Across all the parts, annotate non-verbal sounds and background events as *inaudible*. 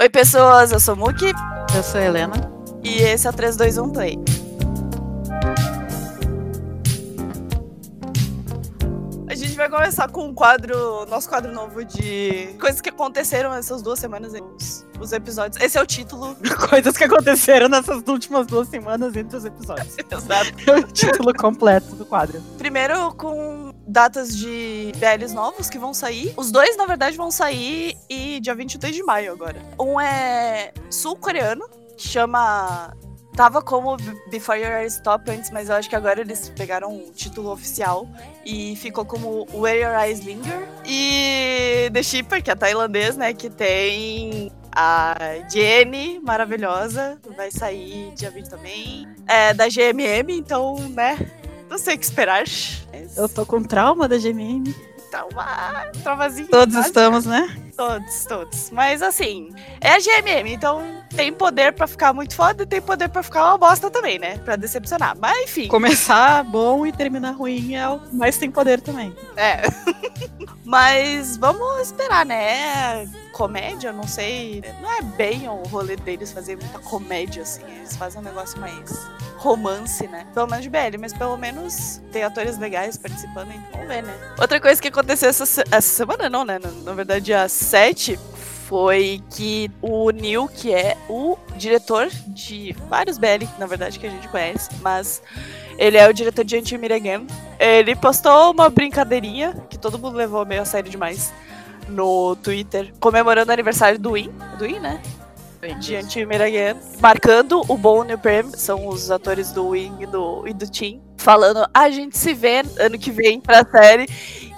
Oi, pessoas, eu sou Muki. Eu sou a Helena. E esse é o 321 Play. Começar com um quadro, nosso quadro novo de coisas que aconteceram essas duas semanas entre os, os episódios. Esse é o título. *laughs* Coisas que aconteceram nessas últimas duas semanas entre os episódios. *laughs* Exato. É o título completo do quadro. Primeiro com datas de BLs novos que vão sair. Os dois, na verdade, vão sair e dia 23 de maio agora. Um é sul-coreano, chama Tava como Before Your Eyes Stop antes, mas eu acho que agora eles pegaram o título oficial e ficou como Where Your Eyes Linger. E The Shipper, que é tailandês, né? Que tem a Jenny, maravilhosa, vai sair dia 20 também. É da GMM, então, né? Não sei o que esperar. Mas Eu tô com trauma da GMM. tá uma travazinha. Todos estamos, né? Todos, todos. Mas assim, é a GMM, então tem poder pra ficar muito foda e tem poder pra ficar uma bosta também, né? Pra decepcionar. Mas enfim. Começar bom e terminar ruim é o mais tem poder também. É. *laughs* Mas vamos esperar, né? Comédia, não sei. Não é bem o rolê deles fazer muita comédia, assim. Eles fazem um negócio mais romance, né? Pelo menos de BL, mas pelo menos tem atores legais participando, então vamos ver, né? Outra coisa que aconteceu essa, se- essa semana, não, né? Na, na verdade, dia 7 foi que o Neil, que é o diretor de vários BL, na verdade, que a gente conhece, mas ele é o diretor de Until Meet Again. Ele postou uma brincadeirinha, que todo mundo levou meio a sério demais, no Twitter, comemorando o aniversário do Win, do Win, né? De Meet Again, marcando o Bon e o Prem, são os atores do Win e do, e do Tim, falando, a gente se vê ano que vem pra série,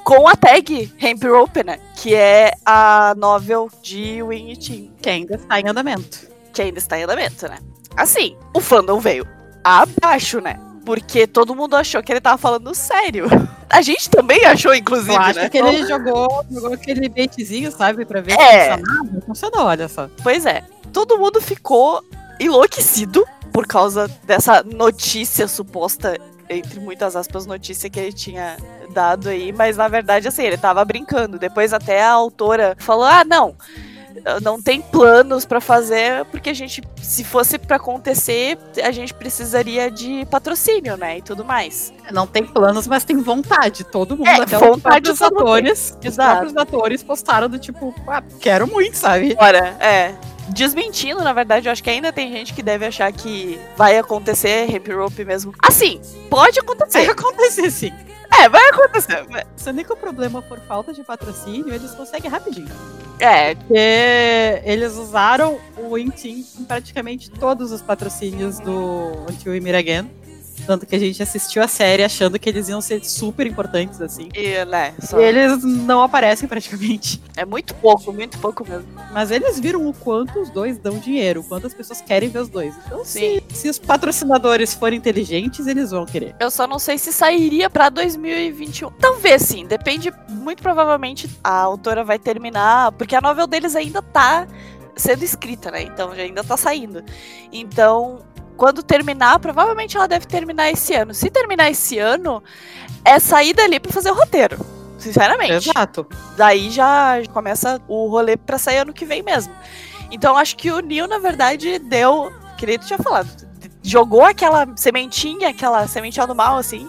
com a tag Hemp Rope, né? Que é a novel de Win e Tim Que ainda está em andamento. que ainda está em andamento, né? Assim, o fandom veio abaixo, né? Porque todo mundo achou que ele tava falando sério. *laughs* A gente também achou, inclusive, Eu acho né? que ele jogou, jogou aquele baitzinho, sabe? Pra ver É. se funcionava. Funcionou, olha só. Pois é. Todo mundo ficou enlouquecido por causa dessa notícia suposta, entre muitas aspas, notícia que ele tinha dado aí, mas na verdade, assim, ele tava brincando. Depois até a autora falou: ah, não. Não tem planos pra fazer, porque a gente, se fosse pra acontecer, a gente precisaria de patrocínio, né? E tudo mais. Não tem planos, mas tem vontade. Todo mundo, É, até vontade os atores. Os próprios atores postaram do tipo, ah, quero muito, sabe? Ora, é. Desmentindo, na verdade, eu acho que ainda tem gente que deve achar que vai acontecer Ramp Rope mesmo. Assim, pode Vai acontecer. acontecer sim. É, vai acontecer. Se nem que o problema for falta de patrocínio, eles conseguem rapidinho. É, Porque eles usaram o Intim em praticamente todos os patrocínios do Until We Meet Again. Tanto que a gente assistiu a série achando que eles iam ser super importantes, assim. e, né, só- E eles não aparecem praticamente. é muito pouco, muito pouco mesmo. Mas eles viram o quanto os dois dão dinheiro, o quanto as pessoas querem ver os dois. Então, Sim. se, se os patrocinadores forem inteligentes, eles vão querer. Eu só não sei se sairia pra 2021. Talvez sim, depende. Muito provavelmente a autora vai terminar, porque a novel deles ainda tá sendo escrita, né? Então já ainda tá saindo. Então, quando terminar, provavelmente ela deve terminar esse ano. Se terminar esse ano, é sair dali pra fazer o roteiro. Sinceramente. Exato. Daí já começa o rolê pra sair ano que vem mesmo. Então acho que o Neil, na verdade, deu. Que nem tu tinha falado. Jogou aquela sementinha, aquela sementinha do mal, assim.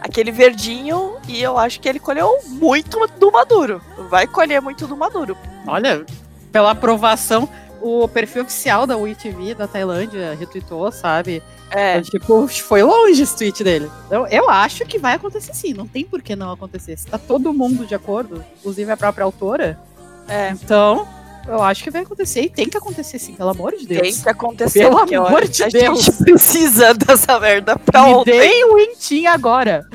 Aquele verdinho. E eu acho que ele colheu muito do maduro. Vai colher muito do maduro. Olha, pela aprovação, o perfil oficial da WeTV da Tailândia retweetou, sabe? É. Então, tipo, foi longe esse tweet dele. Então, eu acho que vai acontecer sim. Não tem por que não acontecer. Se tá todo mundo de acordo, inclusive a própria autora, É. então eu acho que vai acontecer. E tem que acontecer sim, pelo amor de Tem Deus. que acontecer. Pelo amor de a Deus. gente precisa *laughs* dessa merda pra Me ontem. deem o Intim agora.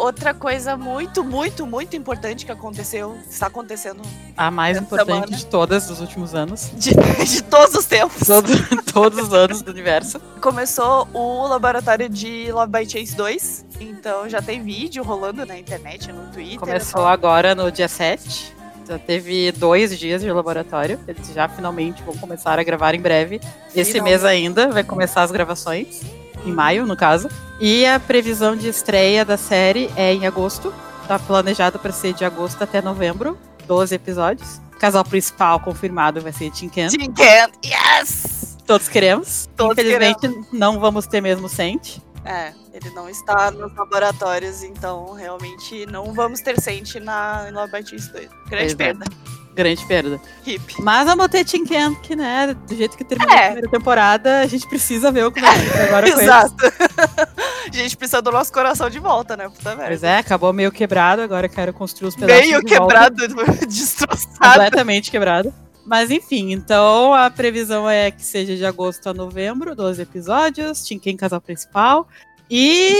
Outra coisa muito, muito, muito importante que aconteceu, está acontecendo A mais importante semana. de todas dos últimos anos. *laughs* de, de todos os tempos. Todo- todos os anos do universo. Começou o laboratório de Love by Chase 2. Então já tem vídeo rolando na internet, no Twitter. Começou agora no dia 7. Já teve dois dias de laboratório. Eles já finalmente vão começar a gravar em breve. Esse Finalmente. mês ainda vai começar as gravações. Em maio, no caso. E a previsão de estreia da série é em agosto. Tá planejado para ser de agosto até novembro. 12 episódios. Casal principal confirmado vai ser Tim Ken. Tim Ken, yes! Todos queremos. Todos Infelizmente, não vamos ter mesmo Sente. É, ele não está nos laboratórios, então realmente não vamos ter Sente na Love Batista 2. Grande Pois é. Grande perda. Hip. Mas ter Tim Ken, que, né, do jeito que terminou É. a primeira temporada, a gente precisa ver o que vai acontecer agora com *laughs* ele. Exato. *laughs* a gente precisa do nosso coração de volta, né? Puta merda. Pois é, acabou meio quebrado, agora eu quero construir os pedaços Meio de volta. quebrado, *laughs* destroçado. completamente quebrado. Mas enfim, então a previsão é que seja de agosto a novembro, 12 episódios, Tinken casal principal. E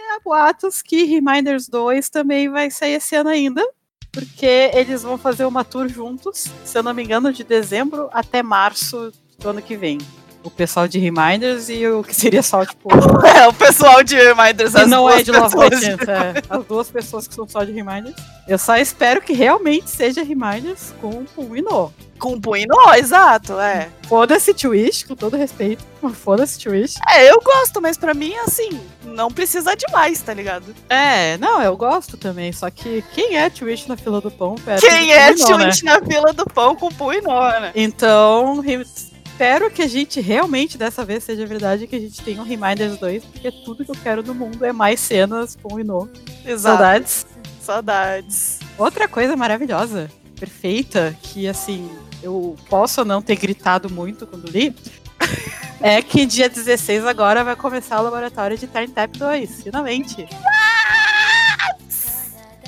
há boatos que Reminders 2 também vai sair esse ano ainda. Porque eles vão fazer uma tour juntos, se eu não me engano, de dezembro até março do ano que vem. O pessoal de Reminders e o que seria só, tipo, *laughs* É, o pessoal de Reminders as não duas é de Love by Chance, é. As duas pessoas que são só de Reminders. Eu só espero que realmente seja Reminders com o Ino. Com punho, não, exato, é. Foda-se Twitch, com todo respeito. Foda-se Twitch. É, eu gosto, mas pra mim, assim, não precisa demais, tá ligado? É, não, eu gosto também. Só que quem é Twitch na fila do pão? perto Quem é né? Twitch na fila do pão com não, né? Então, espero que a gente realmente dessa vez seja verdade que a gente tenha um Reminders 2, porque tudo que eu quero no mundo é mais cenas com o Ino. Exato. Saudades. Saudades. Outra coisa maravilhosa, perfeita, que assim, eu posso não ter gritado muito quando li, *laughs* é que dia 16 agora vai começar o laboratório de Turn Tap 2, finalmente.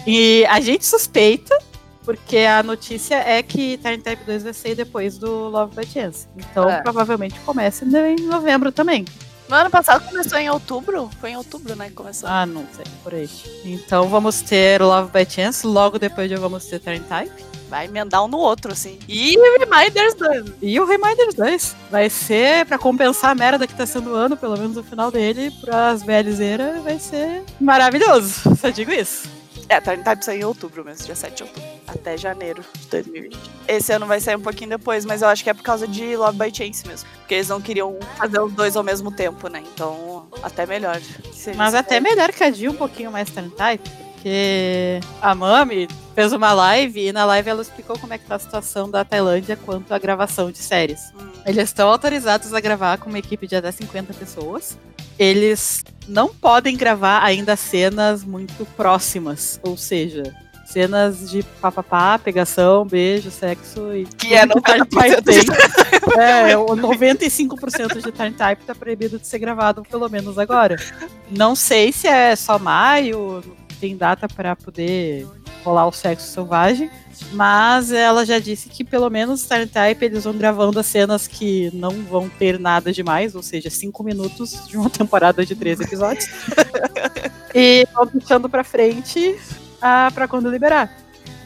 E a gente suspeita, porque a notícia é que Turn Tap 2 vai sair depois do Love by Chance. Então É. provavelmente começa em novembro também. No ano passado começou em outubro? Foi em outubro, né? que Começou. Ah, não sei, por aí. Então vamos ter Love by Chance, logo depois já vamos ter Turn Type. Vai emendar um no outro, assim. E Reminders 2. E o Reminders 2 vai ser pra compensar a merda que tá sendo o ano, pelo menos o final dele, pras velhezeiras, vai ser maravilhoso. Só digo isso. É, Turn Type saiu em outubro mesmo, dia 7 de outubro. Até janeiro de 2020. Esse ano vai sair um pouquinho depois, mas eu acho que é por causa de Love by Chance mesmo. Porque eles não queriam fazer os dois ao mesmo tempo, né? Então, até melhor. Mas até melhor que a Jill um pouquinho mais Turn Type, porque a Mami fez uma live e na live ela explicou como é que tá a situação da Tailândia quanto à gravação de séries. Hum. Eles estão autorizados a gravar com uma equipe de até 50 pessoas. Eles não podem gravar ainda cenas muito próximas, ou seja, cenas de papapá, pegação, beijo, sexo e Que é Turn 90% Type tem. É, o 95% de Turn Type tá proibido de ser gravado, pelo menos agora. Não sei se é só maio, tem data para poder rolar o sexo selvagem, mas ela já disse que pelo menos Turn Type eles vão gravando as cenas que não vão ter nada demais, ou seja, cinco minutos de uma *laughs* temporada de três episódios. *laughs* e vão deixando pra frente ah, pra quando liberar.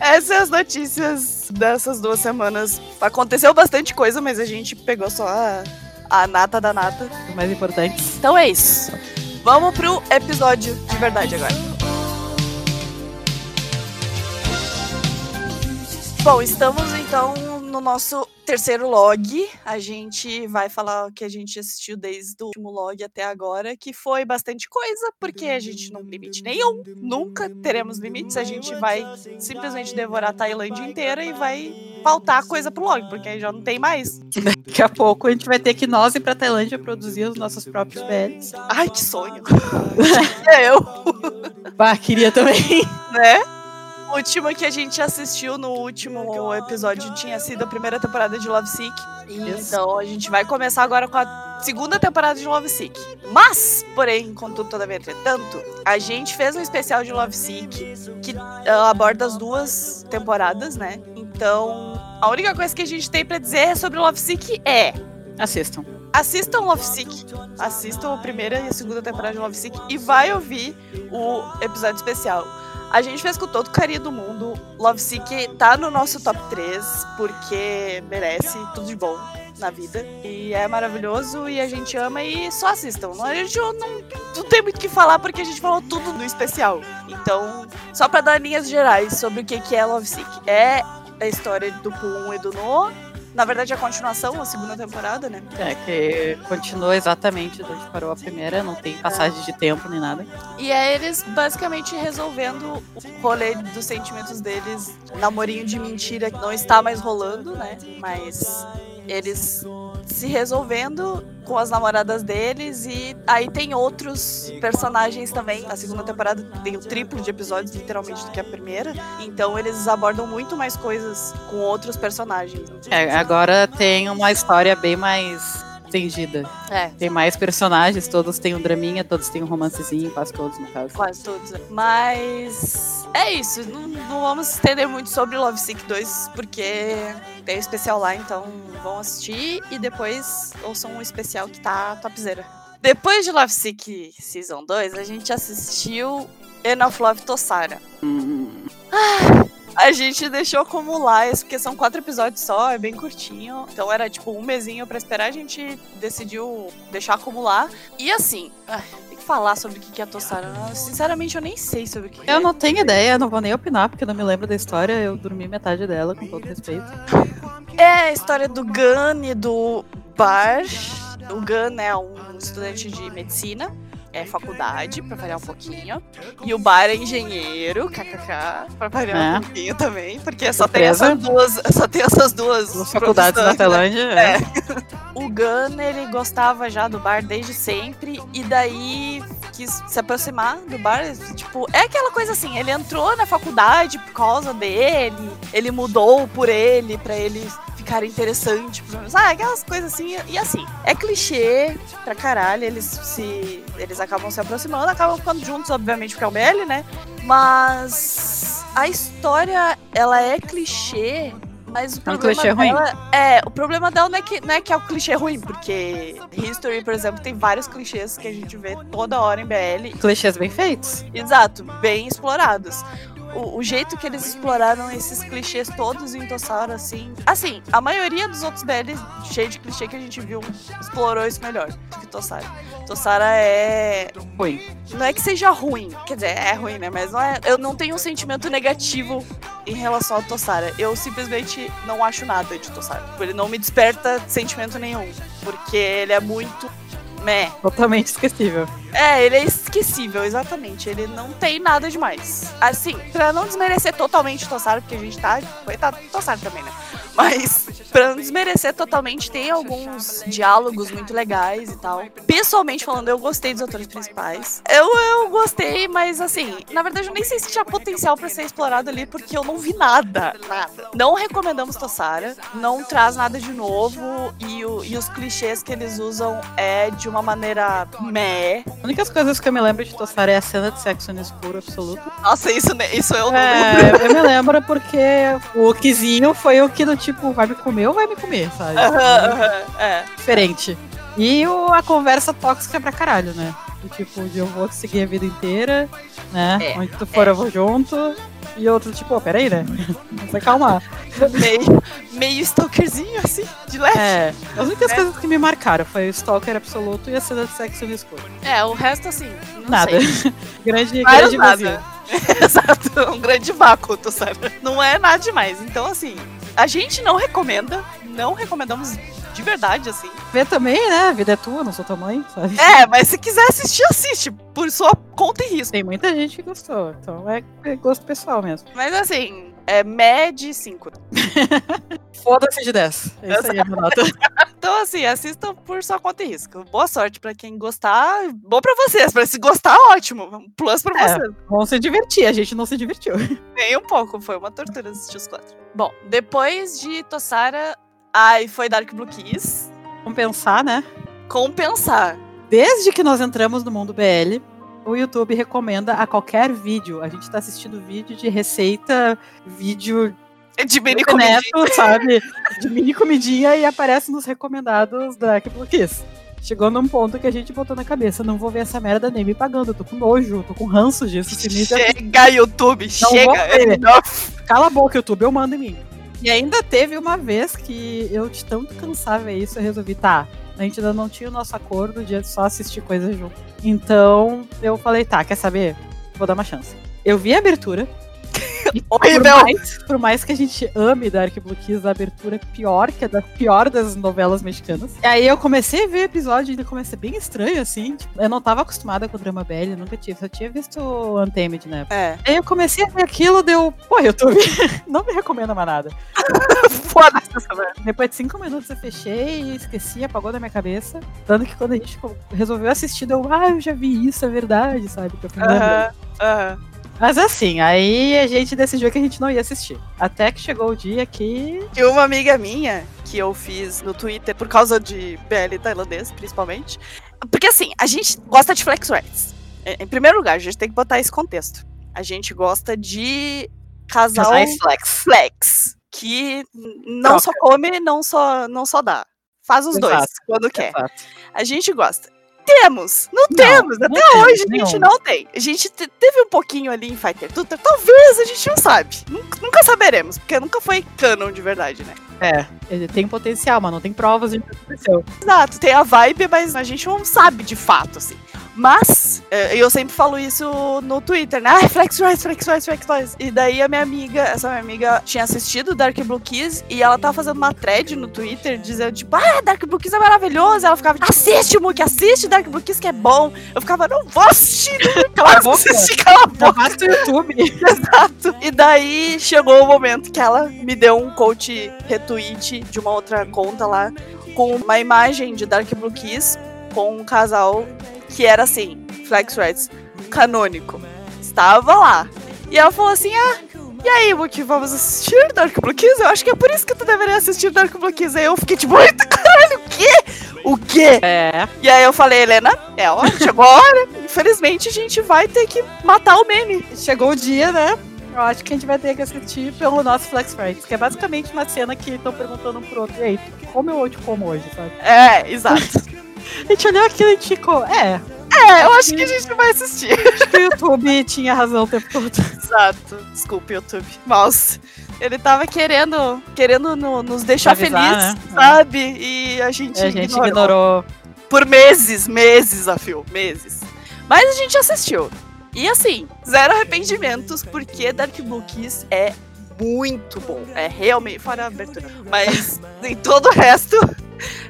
Essas são as notícias dessas duas semanas. Aconteceu bastante coisa, mas a gente pegou só a, a nata da nata. Os mais importantes. Então é isso. Vamos pro episódio de verdade agora. Bom, estamos então no nosso terceiro log. A gente vai falar o que a gente assistiu desde o último log até agora, que foi bastante coisa, porque a gente não tem limite nenhum. Nunca teremos limites. A gente vai simplesmente devorar a Tailândia inteira e vai faltar coisa pro log, porque aí já não tem mais. Daqui a pouco a gente vai ter que nós ir pra Tailândia produzir os nossos próprios BLs. Ai, que sonho! *laughs* é eu. *laughs* Bah, queria também. né? O último que a gente assistiu no último episódio tinha sido a primeira temporada de Love Sick. Isso. Então a gente vai começar agora com a segunda temporada de Love Sick. Mas, porém, contudo, todavia, entretanto, a gente fez um especial de Love Sick que ah, aborda as duas temporadas, né? Então, a única coisa que a gente tem pra dizer sobre Love Sick é Assistam. assistam Love Sick, assistam a primeira e a segunda temporada de Love Sick e vai ouvir o episódio especial. A gente fez com todo o carinho do mundo. Love Sick tá no nosso top 3 porque merece tudo de bom na vida. E é maravilhoso e a gente ama e só assistam. A gente não, não tem muito o que falar porque a gente falou tudo no especial. Então, só pra dar linhas gerais sobre o que é Love Sick. É a história do Pum e do No, Na verdade, a continuação, a segunda temporada, né? É, que continua exatamente onde parou a primeira, não tem passagem de tempo nem nada. E é eles basicamente resolvendo o rolê dos sentimentos deles. Namorinho de mentira que não está mais rolando, né? Mas eles se resolvendo com as namoradas deles e aí tem outros personagens também. A segunda temporada tem o triplo de episódios, literalmente, do que a primeira. Então eles abordam muito mais coisas com outros personagens. É, agora tem uma história bem mais estendida. É. Tem mais personagens, todos têm um draminha, todos têm um romancezinho, quase todos no caso. Quase todos. Mas é isso. Não, não vamos estender muito sobre Love Sick 2, porque tem especial lá, então vão assistir e depois ouçam um especial que tá topzera. Depois de Love Sick Season 2, a gente assistiu Enough Love Tossara. Hum. Ah, a gente deixou acumular porque são quatro episódios só, é bem curtinho. Então era tipo um mesinho pra esperar, a gente decidiu deixar acumular. E assim, tem que falar sobre o que é Tossara. Sinceramente, eu nem sei sobre o que Eu é. não tenho ideia, não vou nem opinar, porque eu não me lembro da história, eu dormi metade dela, com todo respeito. É a história do Gun e do Bar. O Gun é um estudante de medicina, é faculdade, pra variar um pouquinho. E o Bar é engenheiro, kkk, pra variar É. um pouquinho também, porque só tem, essas duas, só tem essas duas As faculdades na né? Tailândia. é. O Gun, ele gostava já do bar desde sempre, e daí quis se aproximar do bar. Tipo, é aquela coisa assim, ele entrou na faculdade por causa dele, ele mudou por ele, pra ele ficar interessante. Ah, aquelas coisas assim, e assim, é clichê pra caralho, eles se. Eles acabam se aproximando, acabam ficando juntos, obviamente, porque é o Melly, né? Mas a história, ela é clichê. Mas o É um problema clichê ruim. dela é, o problema dela não é, que, não é que é o clichê ruim, porque History, por exemplo, tem vários clichês que a gente vê toda hora em BL. Clichês bem feitos. Exato, bem explorados. O, o jeito que eles exploraram esses clichês todos em Tossara, assim. Assim, a maioria dos outros BL cheio de clichê que a gente viu explorou isso melhor do que Tossara. Tossara é. Ruim. Não é que seja ruim, quer dizer, é ruim, né? Mas não é. Eu não tenho um sentimento negativo em relação a Tossara. Eu simplesmente não acho nada de Tossara. Ele não me desperta sentimento nenhum. Porque ele é muito. Meh. Totalmente esquecível. É, ele é esquecível, exatamente. Ele não tem nada demais. Assim, pra não desmerecer totalmente Tossara, porque a gente tá. Coitado do Tossara também, né? Mas, pra não desmerecer totalmente, tem alguns diálogos muito legais e tal. Pessoalmente falando, eu gostei dos atores principais. Eu, eu gostei, mas assim, na verdade, eu nem sei se tinha potencial pra ser explorado ali, porque eu não vi nada. Nada. Não recomendamos Tossara. Não traz nada de novo. E, o- e os clichês que eles usam é de uma maneira meh. A única coisas que eu me lembro de Tossara é a cena de sexo no escuro absoluto. Nossa, isso, isso eu não lembro. É, eu me lembro porque o Kizinho foi o que do tipo, vai me comer ou vai me comer, sabe? Aham, é. Diferente. E o, a conversa tóxica pra caralho, né? Do tipo, de eu vou seguir a vida inteira, né? É, Onde tu for, eu vou junto. E outro, tipo, ó, peraí, né? Vamos acalmar. Meio, meio stalkerzinho, assim, de leve. É, as únicas É. coisas que me marcaram foi o Stalker absoluto e a cena de sexo no escuro. É, o resto, assim, não Nada. sei. *laughs* grande, Vários grande vazio. nada. *laughs* Exato, um grande vácuo, tu sabe? Não é nada demais. Então, assim, a gente não recomenda, não recomendamos de verdade, assim. Vê também, né? A vida é tua, não sou tua mãe, sabe? É, mas se quiser assistir, assiste, por sua conta e risco. Tem muita gente que gostou, então é é gosto pessoal mesmo. Mas, assim, é MED 5. *laughs* Foda-se de 10. É isso aí, a minha nota. *laughs* Então, assim, assistam por sua conta e risco. Boa sorte pra quem gostar. Bom pra vocês. Pra se gostar, ótimo. Um Plus pra É. vocês. Vão se divertir, a gente não se divertiu. Nem um pouco, foi uma tortura assistir os quatro. Bom, depois de Tossara, ai, foi Dark Blue Kiss. Vamos pensar, né? Compensar. Desde que nós entramos no mundo BL, o YouTube recomenda a qualquer vídeo. A gente tá assistindo vídeo de receita, vídeo De mini comidinha. Neto, sabe? De mini comidinha e aparece nos recomendados da Apple Kiss. Chegou num ponto que a gente botou na cabeça, não vou ver essa merda nem me pagando, eu tô com nojo, tô com ranço disso. Me Chega, YouTube, Não chega. Enough. Cala a boca, YouTube, eu mando em mim. E ainda teve uma vez que eu de tanto cansar ver isso, eu resolvi, tá, a gente ainda não tinha o nosso acordo de só assistir coisas junto. Então, eu falei, tá, quer saber? Vou dar uma chance. Eu vi a abertura, horrível. Por mais, por mais que a gente ame Dark Blue Kiss, a abertura é pior que a da pior das novelas mexicanas. E aí eu comecei a ver episódio e comecei bem estranho, assim. Tipo, eu não tava acostumada com o drama BL, nunca tive, só tinha visto Untamed, né? É. Aí eu comecei a ver aquilo, deu. Pô, YouTube, *laughs* não me recomenda mais nada. *laughs* Foda-se essa merda. Depois de cinco minutos eu fechei e esqueci, apagou da minha cabeça. Tanto que quando a gente resolveu assistir, eu, ah, eu já vi isso, é verdade, sabe? Que eu Mas assim, aí a gente decidiu que a gente não ia assistir. Até que chegou o dia que. E uma amiga minha, que eu fiz no Twitter, por causa de BL tailandês, principalmente. Porque assim, a gente gosta de flex rights. Em em primeiro lugar, a gente tem que botar esse contexto. A gente gosta de casal Casais flex. flex. Que não Troca. só come, não só, não só dá. Faz os dois, Exato. quando quer. Exato. A gente gosta. Temos! Não, Não, temos! não Até temos hoje a gente nenhum. não tem. A gente te- teve um pouquinho ali em Fighter Tutor. Talvez a gente não sabe. Nunca, nunca saberemos, porque nunca foi canon de verdade, né? É, ele tem potencial, mas não tem provas de que aconteceu. Exato, tem a vibe, mas a gente não sabe de fato, assim. Mas, é, eu sempre falo isso no Twitter, né? Ah, Flex Rise, Flex Rise, Flex Rise. E daí a minha amiga, essa minha amiga tinha assistido Dark Blue Kiss e ela tava fazendo uma thread no Twitter dizendo, tipo, ah, Dark Blue Kiss é maravilhoso. Ela ficava, assiste, Muki, assiste Dark Blue Kiss que é bom. Eu ficava, não vou assistir, não *laughs* Cala a boca. assistir, cala a boca. basta o YouTube. *laughs* Exato. E daí chegou o momento que ela me deu um coach retweet de uma outra conta lá com uma imagem de Dark Blue Kiss com um casal que era assim, Flex Rights, canônico. Estava lá. E ela falou assim: Ah, e aí, Wookie, vamos assistir Dark Blue Kiss? Eu acho que é por isso que tu deveria assistir Dark Blue Kiss. Aí eu fiquei tipo, eita caralho, o quê? O quê? É, E aí eu falei, Helena, é hora, chegou a hora. Infelizmente a gente vai ter que matar o meme. chegou o dia, né? Eu acho que a gente vai ter que assistir pelo nosso Flex Friends, que é basicamente uma cena que estão perguntando um pro outro, e aí, ou eu te como hoje, sabe? É, exato. A gente olhou aquilo e ficou, é, É, eu acho que a gente vai assistir. acho que o YouTube tinha razão o tempo todo. Exato. Desculpe, YouTube. Mouse. Ele tava querendo, querendo no- nos deixar Avisar, felizes, né? sabe? E a gente, a gente ignorou. ignorou. Por meses, meses a fio, meses. Mas a gente assistiu. E assim, zero arrependimentos, porque Dark Kiss é muito bom. É realmente, fora a abertura. Mas em todo o resto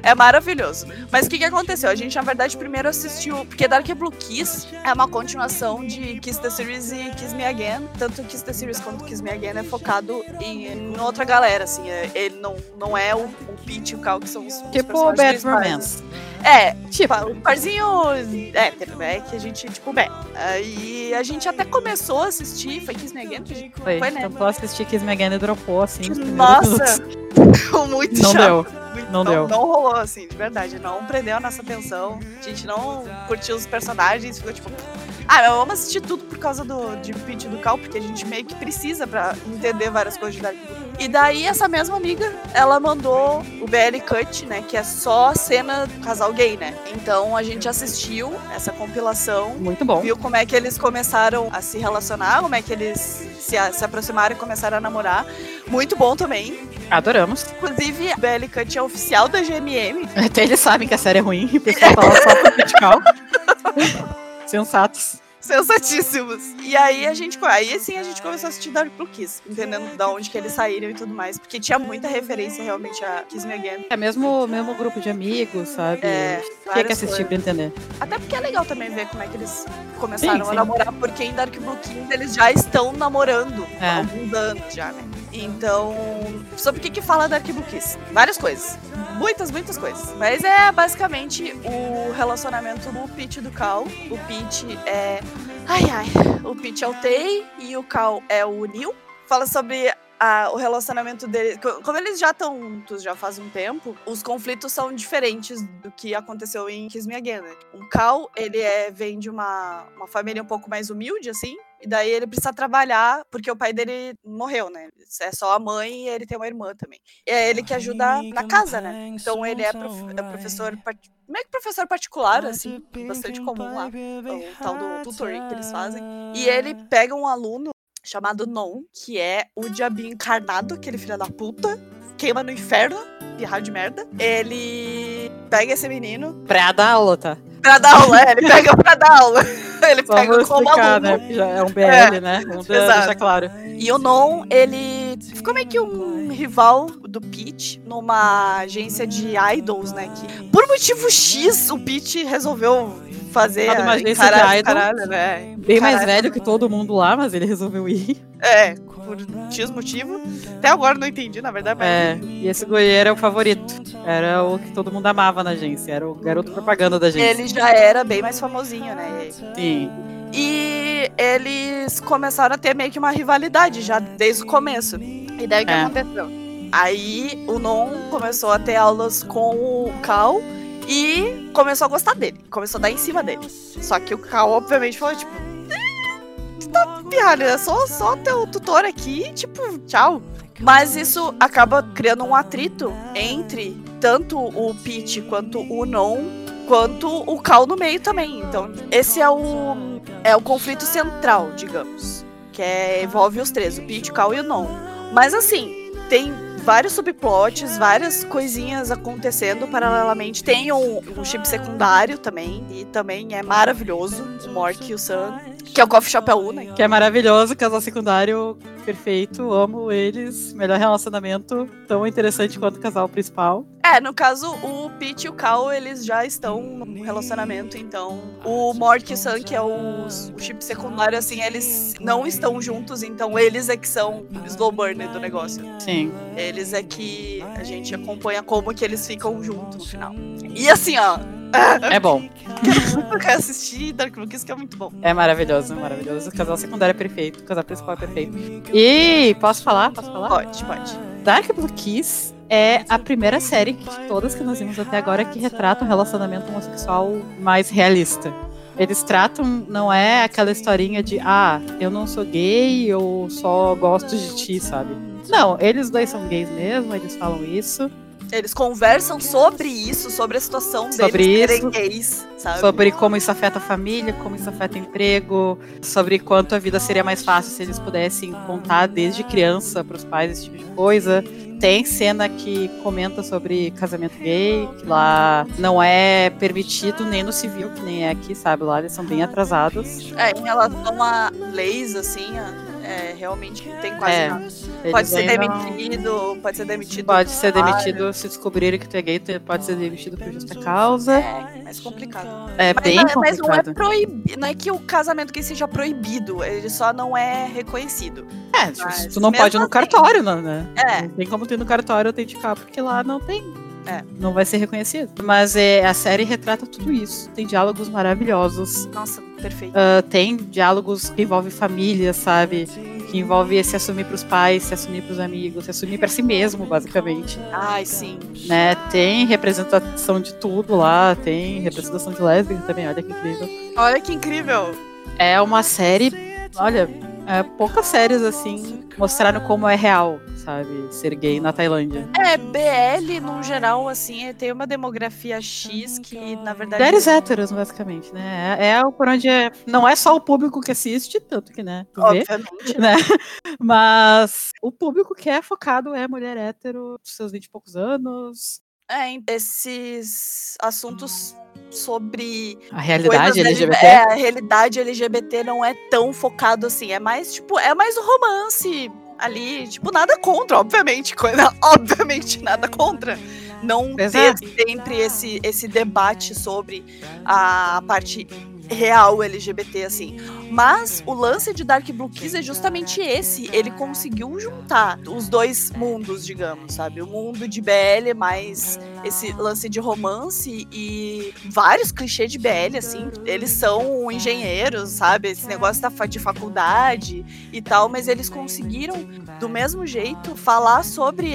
é maravilhoso. Mas o que, que aconteceu? A gente, na verdade, primeiro assistiu. Porque Dark Blue Kiss é uma continuação de Kiss the Series e Kiss Me Again. Tanto Kiss the Series quanto Kiss Me Again é focado em, em outra galera, assim. é- ele não, não é o, o Pete e o Cal que são os, os Tipo Bad. Romance. É, tipo, um parzinho hétero, né? Que a gente, tipo, bem. Aí a gente até começou a assistir, foi Kiss Me Again? que a gente- Foi, Foi, né? tentou assistir Kiss Me Again e dropou, assim, Nossa, *laughs* muito Não chato. deu. Muito- não deu. Não rolou, assim, de verdade. Não prendeu a nossa atenção. A gente não curtiu os personagens. Ficou tipo. Ah, mas vamos assistir tudo por causa do, de Pete do Cal, porque a gente meio que precisa pra entender várias coisas de Dark. E daí, essa mesma amiga, ela mandou o BL Cut, né? Que é só cena do casal gay, né? Então a gente assistiu essa compilação Muito bom. viu como é que eles começaram a se relacionar, como é que eles se, a- se aproximaram e começaram a namorar. Muito bom também. Adoramos. Inclusive, a BL Cut é oficial da GMM. *laughs* Até eles sabem que a série é ruim *laughs* o pessoal fala só pro critical. *laughs* Sensatos. Sensatíssimos. E aí a gente. Aí sim a gente começou a assistir Dark Blue Kiss, entendendo da onde que eles saíram e tudo mais. Porque tinha muita referência realmente a Kiss Me Again. É mesmo, mesmo grupo de amigos, sabe? É, Tinha que assistir pra entender. Até porque é legal também ver como é que eles começaram Sim, a sim. namorar, porque em Dark Blue Kiss eles já estão namorando É. há alguns anos já, né? Então, sobre o que que fala Dark Blue Kiss? Várias coisas. Muitas, muitas coisas. Mas é basicamente o relacionamento do Pete e do Cal. O Pete é. Ai, ai. O Pete é o Tei e o Cal é o Neil. Fala sobre o relacionamento dele. co- Como eles já estão juntos já faz um tempo, os conflitos são diferentes do que aconteceu em Kiss Me Again, né? O Cal, ele é, vem de uma, uma família um pouco mais humilde, assim. E daí ele precisa trabalhar, porque o pai dele morreu, né? É só a mãe e ele tem uma irmã também. E é ele que ajuda na casa, né? Então ele é, prof- é professor, part- meio que professor particular, assim, bastante comum lá, o tal do tutoring que eles fazem. E ele pega um aluno chamado Non, que é o diabinho encarnado, aquele filho da puta, queima no inferno, pirra de merda. Ele pega esse menino Pra dar aula, tá? pra dar aula, é, ele pega pra dar aula. *laughs* ele Só pega como explicar, aluno. né? Já é um BL, É, né? Vamos exato. deixar claro. E o Non, ele ficou meio que um rival do Pete numa agência de idols, né? Que por motivo X, o Pete resolveu fazer. Uma de caralho, idol? caralho, né? Bem mais Caralho. velho que todo mundo lá, mas ele resolveu ir. É, por X motivo. Até agora não entendi, na verdade, mas. É, e esse guri era o favorito. Era o que todo mundo amava na agência. Era o garoto propaganda da agência. Ele já era bem mais famosinho, né? Sim. E eles começaram a ter meio que uma rivalidade já desde o começo. E daí o que É. aconteceu? Aí o Non começou a ter aulas com o Cal e começou a gostar dele. Começou a dar em cima dele. Só que o Cal, obviamente, falou, tipo. "Eh, tá pirralho, é só, só teu tutor aqui, tipo, tchau. Mas isso acaba criando um atrito entre tanto o Pete quanto o Non, quanto o Cal no meio também. Então, esse é o é o conflito central, digamos. Que é, envolve os três, o Pete, o Cal e o Non. Mas assim, tem vários subplots, várias coisinhas acontecendo paralelamente. Tem um, um chip secundário também, e também é maravilhoso, o Mork e o Sam, que é o Coffee Shop AU, né? Que é maravilhoso, casal secundário perfeito, amo eles. Melhor relacionamento, tão interessante quanto o casal principal. É, no caso, o Pete e o Cal, eles já estão no relacionamento, então o Mork e o Sam, que é o, o chip secundário, assim, eles não estão juntos, então eles é que são o slow burner do negócio. Sim. Eles é que a gente acompanha como que eles ficam juntos no final. E assim, ó, *laughs* É bom. eu quero assistir Dark Blue Kiss, que é muito bom. É maravilhoso, maravilhoso. O casal secundário é perfeito, o casal principal é perfeito. E posso falar? Posso falar? Pode, pode. Dark Blue Kiss é a primeira série de todas que nós vimos até agora que retrata um relacionamento homossexual mais realista. Eles tratam, não é aquela historinha de, ah, eu não sou gay, eu só gosto de ti, sabe? Não, eles dois são gays mesmo, eles falam isso. Eles conversam sobre isso, sobre a situação Sobre deles isso. serem gays, sabe? Sobre como isso afeta a família, como isso afeta o emprego, sobre quanto a vida seria mais fácil se eles pudessem contar desde criança para os pais esse tipo de coisa. Tem cena que comenta sobre casamento gay, que lá não é permitido nem no civil, que nem é aqui, sabe? Lá eles são bem atrasados. É, em relação a leis, assim, é, realmente tem quase É, nada. Pode ser demitido, pode ser demitido. Pode ser demitido se descobrirem que tu é gay, tu pode ser demitido por justa causa. É, mais complicado. É Mas, bem não, é- mas não é complicado. proibido. Não é que o casamento gay seja proibido, ele só não é reconhecido. É, Mas tu não pode ir no assim- cartório, não, né? É. Não tem como tu ir no cartório autenticar, porque lá não tem. É. Não vai ser reconhecido. Mas é, a série retrata tudo isso. Tem diálogos maravilhosos. Nossa, perfeito. ah, tem diálogos que envolvem família, sabe? Que envolve se assumir pros pais, se assumir pros amigos, se assumir pra si mesmo, basicamente. Ai, sim. Né? Tem representação de tudo lá. Tem representação de lésbica também, olha que incrível. Olha que incrível. É uma série, olha, é, poucas séries assim mostraram como é real, sabe? Ser gay na Tailândia. É, BL, no geral, assim, é- tem uma demografia X que, na verdade. Mulheres héteros, basicamente, né? É, é o por onde é, não é só o público que assiste, tanto que, né? Tu vê, Obviamente. né? *laughs* Mas o público que é focado é mulher hétero, dos seus 20 e poucos anos. É, esses assuntos sobre A realidade LGBT. É, a realidade LGBT não é tão focado assim. É mais, tipo, é mais o romance ali. Tipo, nada contra, obviamente. *laughs* Coisa, obviamente, nada contra. Não ter Exato. sempre esse, esse debate sobre a parte real LGBT, assim. Mas o lance de Dark Blue Kiss é justamente esse. Ele conseguiu juntar os dois mundos, digamos, sabe? O mundo de BL mais esse lance de romance e vários clichês de BL, assim. Eles são engenheiros, sabe? Esse negócio da de faculdade e tal, mas eles conseguiram, do mesmo jeito, falar sobre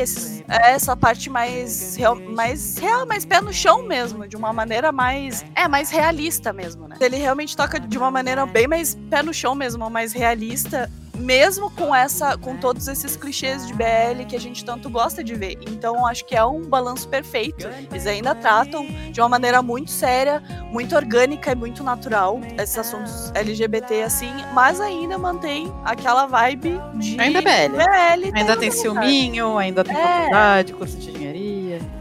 essa parte mais real, mais real, mais pé no chão mesmo, de uma maneira mais. É, mais realista mesmo, né? Ele realmente toca de uma maneira bem mais pé no chão mesmo, mais realista mesmo com essa com todos esses clichês de BL que a gente tanto gosta de ver. Então acho que é um balanço perfeito. Eles ainda tratam de uma maneira muito séria, muito orgânica e muito natural esses assuntos LGBT assim, mas ainda mantém aquela vibe de Ainda BL. BL Ainda tem ciúminho, ainda tem É. faculdade, curso de engenharia.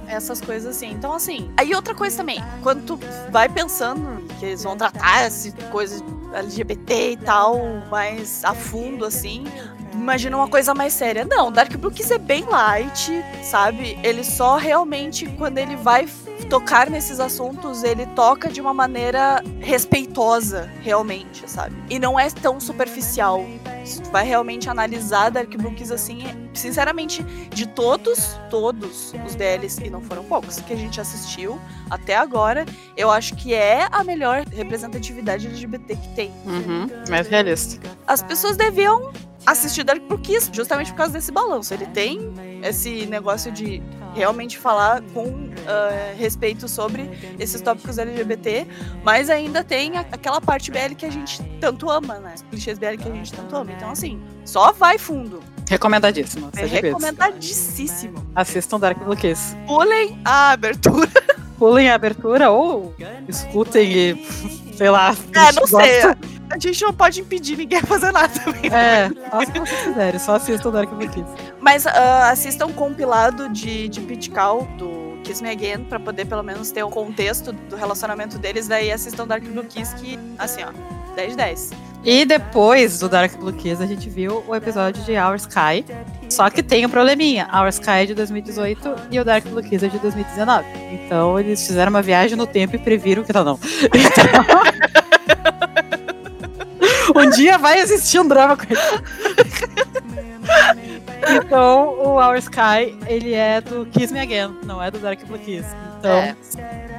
Essas coisas assim. Então, assim. Aí outra coisa também, quando tu vai pensando que eles vão tratar essas coisas LGBT e tal, mais a fundo, assim, imagina uma coisa mais séria. Não, Dark Kiss é bem light, sabe? Ele só realmente, quando ele vai tocar nesses assuntos, ele toca de uma maneira respeitosa, realmente, sabe? E não é tão superficial. Se tu vai realmente analisar Dark Kiss assim, sinceramente, de todos, todos os DLs, e não foram poucos, que a gente assistiu até agora, eu acho que é a melhor representatividade LGBT que tem. Uhum, mais realista. As pessoas deviam assistir Dark Kiss, justamente por causa desse balanço. Ele tem esse negócio de realmente falar com uh, respeito sobre esses tópicos LGBT, mas ainda tem aquela parte BL que a gente tanto ama, né? Os clichês BL que a gente tanto ama. Então, assim, só vai fundo. Recomendadíssimo. É recomendadíssimo. Assistam Dark Blue Kiss. Pulem a abertura. Pulem a abertura ou escutem e, sei lá. *laughs* É, não sei. A gente não pode impedir ninguém a fazer nada também. É, faça o que vocês quiserem, só assistam Dark Blue Kiss. Mas uh, assistam um compilado de, de Pitcal do Kiss Me Again pra poder pelo menos ter o contexto do relacionamento deles. Daí assistam Dark Blue Kiss, que, assim, ó, 10 de 10. E depois do Dark Blue Kiss, a gente viu o episódio de Our Sky. Só que tem um probleminha. Our Sky é de 2018 e o Dark Blue Kiss é de 2019. Então eles fizeram uma viagem no tempo e previram que não, não. Então... *laughs* um dia vai existir um drama com ele. Então, o Our Sky, ele é do Kiss Me Again, não é do Dark Blue Kiss. Então, é.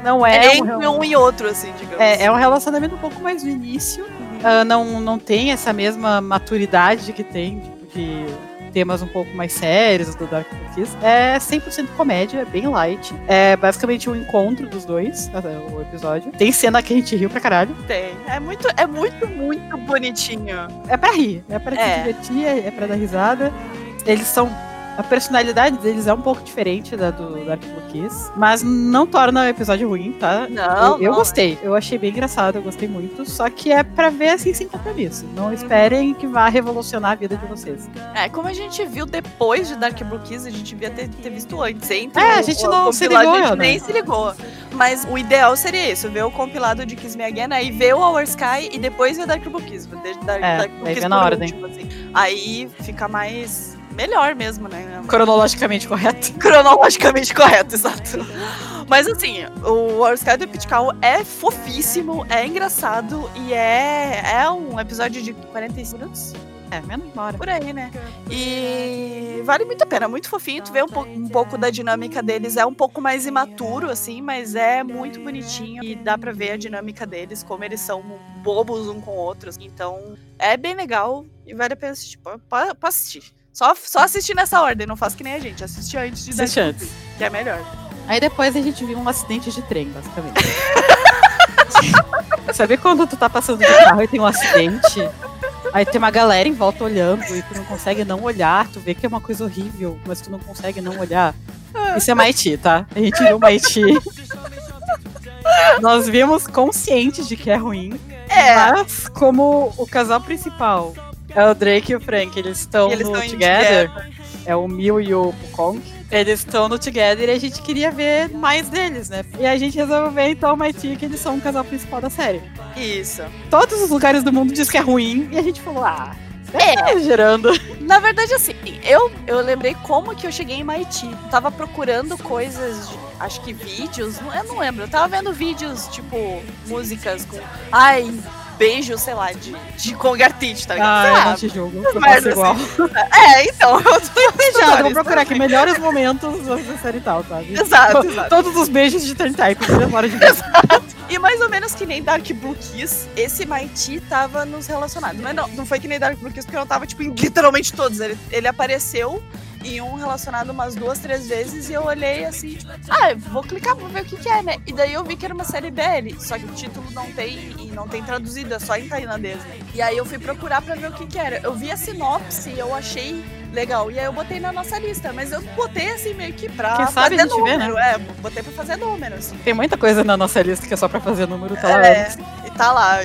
Não é. É entre um, um e outro, assim, digamos. É, é um relacionamento um pouco mais no início. Uh, não, não tem essa mesma maturidade que tem, tipo, de temas um pouco mais sérios do Dark Kiss. É 100% comédia, é bem light. É basicamente um encontro dos dois, o episódio. Tem cena que a gente riu pra caralho. Tem. É muito, é muito, muito bonitinho. É pra rir, é pra é. se divertir, é, é pra dar risada. Eles são a personalidade deles é um pouco diferente da do Dark Blue Kiss, mas não torna o episódio ruim, tá? Não. Eu, eu gostei, eu achei bem engraçado, eu gostei muito. Só que é pra ver assim sem compromisso. Não esperem que vá revolucionar a vida de vocês. É, como a gente viu depois de Dark Blue Kiss, a gente devia ter, ter visto antes. Entre é, a gente não o se ligou, a gente nem se ligou. Mas o ideal seria isso: ver o compilado de Kiss Me Again, aí ver o Our Sky e depois ver Dark Blue Kiss. Dark, é, Dark Blue Kiss na ordem. Último, assim. Aí fica mais melhor mesmo, né? Cronologicamente correto. *laughs* Cronologicamente correto, exato. Mas assim, o Sky do Pitcal é fofíssimo, é engraçado e é, é um episódio de 45 minutos. É, menos uma hora. Por aí, né? E vale muito a pena, muito fofinho. Tu vê um, po um pouco da dinâmica deles. É um pouco mais imaturo, assim, mas é muito bonitinho. E dá pra ver a dinâmica deles, como eles são bobos um com outros. Então, é bem legal e vale a pena assistir. Pode assistir. Só, só assistir nessa ordem, não faz que nem a gente. Assiste antes de Assiste antes. Que é melhor. Aí depois a gente viu um acidente de trem, basicamente. *laughs* Sabe quando tu tá passando de carro e tem um acidente? Aí tem uma galera em volta olhando e tu não consegue não olhar, tu vê que é uma coisa horrível, mas tu não consegue não olhar. Isso é Maiti, tá? A gente viu Maiti. Nós vimos conscientes de que é ruim. É. Mas como o casal principal é o Drake e o Frank, eles estão no Together. together. É o Mil e o Pukong. Eles estão no Together e a gente queria ver mais deles, né? E a gente resolveu ver então o Mighty, que eles são o casal principal da série. Isso. Todos os lugares do mundo diz que é ruim e a gente falou, ah, é, gerando. *laughs* Na verdade, assim, eu, eu lembrei como que eu cheguei em Maiti. Tava procurando coisas, de, acho que vídeos, eu não lembro. Eu tava vendo vídeos, tipo, músicas com. Ai, beijo, sei lá, de, de Kong Artist, tá ligado? Ah, eu não te julgo. Faço igual. Assim. *laughs* É, então. Eu tô beijado, vou procurar aqui melhores momentos da série tal, sabe? Exato, exato. Todos os beijos de Turn Type, demora de. Exato. E mais ou menos que nem Dark Blue Kiss, esse Mighty tava nos relacionados. Mas não, não foi que nem Dark Blue Kiss, porque eu tava, tipo, em literalmente todos. Ele, ele apareceu em um relacionado umas duas, três vezes e eu olhei assim, tipo, ah, vou clicar, vou ver o que, que é, né? E daí eu vi que era uma série BL, só que o título não tem e não tem traduzido, é só em tailandês, né? E aí eu fui procurar pra ver o que, que era. Eu vi a sinopse e eu achei legal. E aí eu botei na nossa lista, mas eu botei assim meio que pra Quem fazer sabe número. Vê, né? É, botei pra fazer números. Assim. Tem muita coisa na nossa lista que é só pra fazer número, tá lá. É, e tá lá.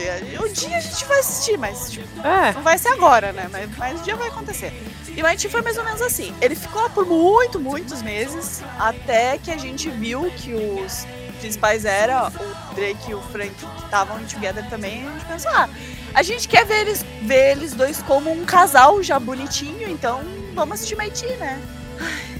Um dia a gente vai assistir, mas tipo, é. não vai ser agora, né? Mas, mas um dia vai acontecer. E Mighty foi mais ou menos assim. Ele ficou lá por muito, muitos meses, até que a gente viu que os principais eram o Drake e o Frank, que estavam together também. A gente pensou, ah, a gente quer ver eles, ver eles dois como um casal já bonitinho, então vamos assistir Mighty, né?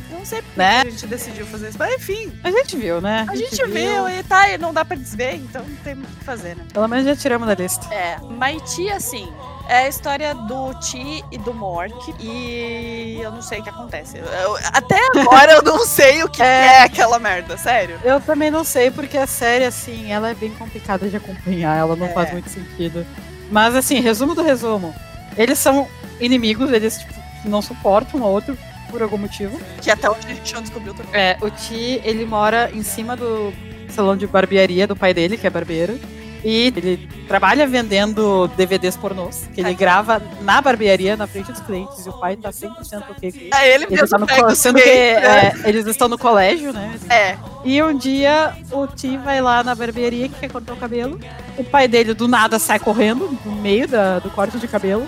Não sei por Né? a gente decidiu fazer isso, mas enfim, A gente viu, né? a gente viu e tá, e não dá pra desver, então não tem muito o que fazer, né? Pelo menos já tiramos da lista. É, Mighty, assim, é a história do Ti e do Mork e eu não sei o que acontece. Eu- até agora eu não sei o que é. aquela merda, sério. Eu também não sei, porque a série, assim, ela é bem complicada de acompanhar, ela não É. faz muito sentido. Mas, assim, resumo do resumo. Eles são inimigos, eles, tipo, não suportam um ao outro por algum motivo. Que até onde a gente não descobriu também. É, o Ti, ele mora em cima do salão de barbearia do pai dele, que é barbeiro. E ele trabalha vendendo DVDs pornôs, que ele grava na barbearia, na frente dos clientes, e o pai tá 100% ok. É ele Ele mesmo tá no co- sendo que né? é, eles estão no colégio, né? É, E um dia o Ti vai lá na barbearia que quer cortar o cabelo. O pai dele do nada sai correndo no meio da- do corte de cabelo.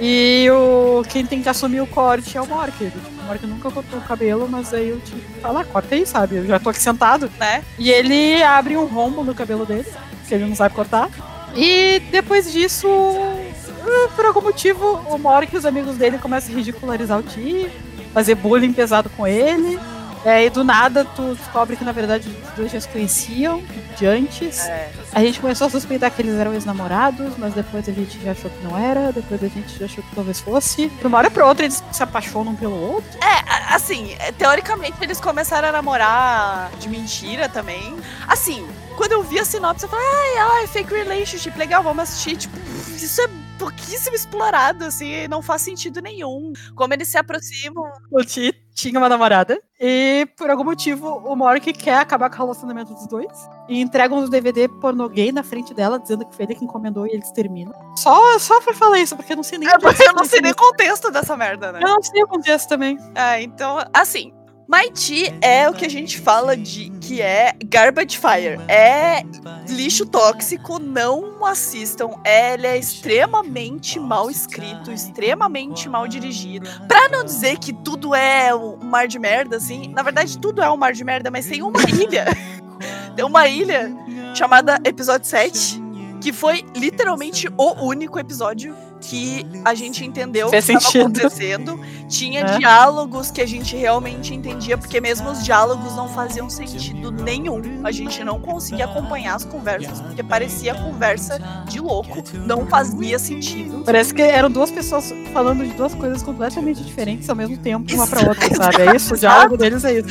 e o quem tem que assumir o corte é o Mork. Tipo, O Mork nunca cortou o cabelo, mas aí o Ti fala, ah, corta aí, sabe? Eu já tô aqui sentado. né? E ele abre um rombo no cabelo dele, que ele não sabe cortar. E depois disso, eh, por algum motivo, o Mork e os amigos dele começam a ridicularizar o Ti, fazer bullying pesado com ele. É, e do nada tu descobre que na verdade os dois já se conheciam de antes. É. A gente começou a suspeitar que eles eram ex-namorados, mas depois a gente já achou que não era, depois a gente já achou que talvez fosse. De uma hora pra outra eles se apaixonam pelo outro. A- Assim, é, teoricamente eles começaram a namorar de mentira também. Assim, quando eu vi a sinopse, eu falei, ai, ai, fake relationship, legal, vamos assistir. Tipo, isso é pouquíssimo explorado, assim, não faz sentido nenhum. Como eles se aproximam. O Ti tinha uma namorada e por algum motivo o Mork quer acabar com o relacionamento dos dois e entrega uns DVD pornô gay na frente dela, dizendo que foi ele que encomendou e eles terminam. Só, só pra falar isso, porque eu não sei nem. É, porque eu não sei nem o contexto dessa merda, né? Eu não sei o contexto também. É, então, assim, Mighty é o que a gente fala de que é garbage fire. É lixo tóxico, não assistam. Ele é extremamente mal escrito, extremamente mal dirigido. Pra não dizer que tudo é um mar de merda, assim, na verdade tudo é um mar de merda, mas tem uma ilha. *laughs* tem uma ilha chamada Episódio 7, que foi literalmente o único episódio que a gente entendeu o que Fez estava acontecendo. Tinha É. diálogos que a gente realmente entendia, porque mesmo os diálogos não faziam sentido nenhum. A gente não conseguia acompanhar as conversas, porque parecia conversa de louco. Não fazia sentido. Parece que eram duas pessoas falando de duas coisas completamente diferentes ao mesmo tempo, uma pra outra, sabe? É *laughs* isso, o diálogo deles é isso.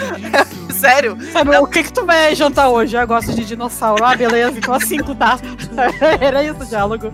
Sério. Sabe, o que que tu vai jantar hoje? Eu gosto de dinossauro. Ah, beleza, então cinco, tá? *laughs* Era isso o diálogo.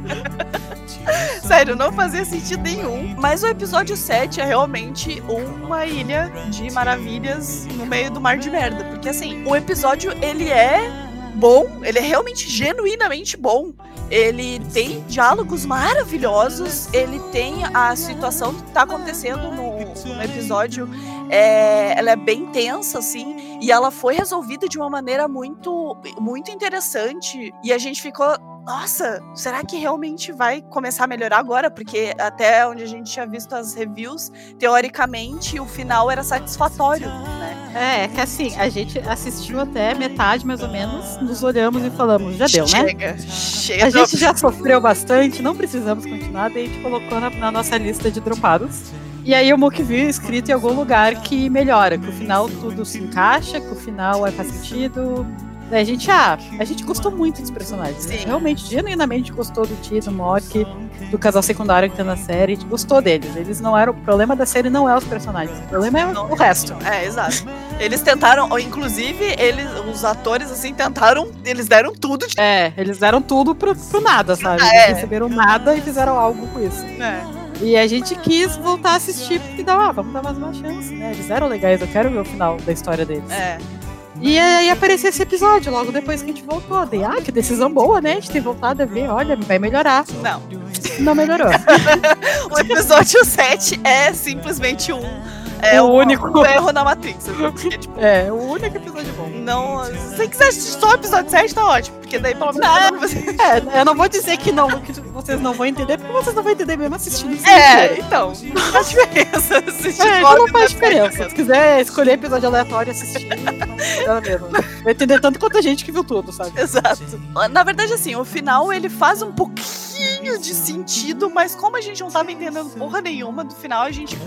*laughs* Sério, não fazia sentido nenhum. Mas o episódio 7 é realmente uma ilha de maravilhas no meio do mar de merda. Porque assim, o episódio ele é bom, ele é realmente genuinamente bom. Ele tem diálogos maravilhosos, ele tem a situação que tá acontecendo no, no episódio, é, ela é bem tensa, assim, e ela foi resolvida de uma maneira muito, muito interessante. E a gente ficou, nossa, será que realmente vai começar a melhorar agora? Porque até onde a gente tinha visto as reviews, teoricamente o final era satisfatório, né? É, é que assim, a gente assistiu até metade, mais ou menos, nos olhamos e falamos, já deu, né? chega, chega. A gente já sofreu bastante, não precisamos continuar, daí a gente colocou na, na nossa lista de dropados. E aí o Mook viu escrito em algum lugar que melhora, que o final tudo se encaixa, que o final é, faz sentido. Daí a gente, ah, a gente gostou muito dos personagens. né? Sim. Realmente, genuinamente gostou do Ti, do Mork, do casal secundário que tem na série. A gente gostou deles. Eles não eram. O problema da série não é os personagens, o problema é o resto. É, exato. Eles tentaram, inclusive, eles, os atores, assim, tentaram, eles deram tudo de. É, eles deram tudo pro, pro nada, sabe? Eles É. receberam nada e fizeram algo com isso. É. E a gente quis voltar a assistir porque dá, ah, vamos dar mais uma chance, né? Eles eram legais, eu quero ver o final da história deles. É. E aí apareceu esse episódio, logo depois que a gente voltou. Daí, ah, que decisão boa, né? A gente tem voltado a ver, olha, vai melhorar. Não. Não melhorou. *laughs* O episódio 7 é simplesmente um É O o único. erro na Matrix. assim, Porque, tipo, É, o único episódio bom. não. Se você quiser assistir só o episódio 7, tá ótimo. Porque daí pelo menos. Não, você... É, eu não vou dizer que, não, que vocês não vão entender, porque vocês não vão entender mesmo assistindo isso. É, então. Não faz diferença assistir É, só o não faz episódio diferença. Se quiser escolher episódio aleatório e assistir, não é mesmo. Vai entender tanto quanto a gente que viu tudo, sabe? Exato. Na verdade, assim, o final ele faz um pouquinho de sentido, mas como a gente não tava entendendo porra nenhuma do final, a gente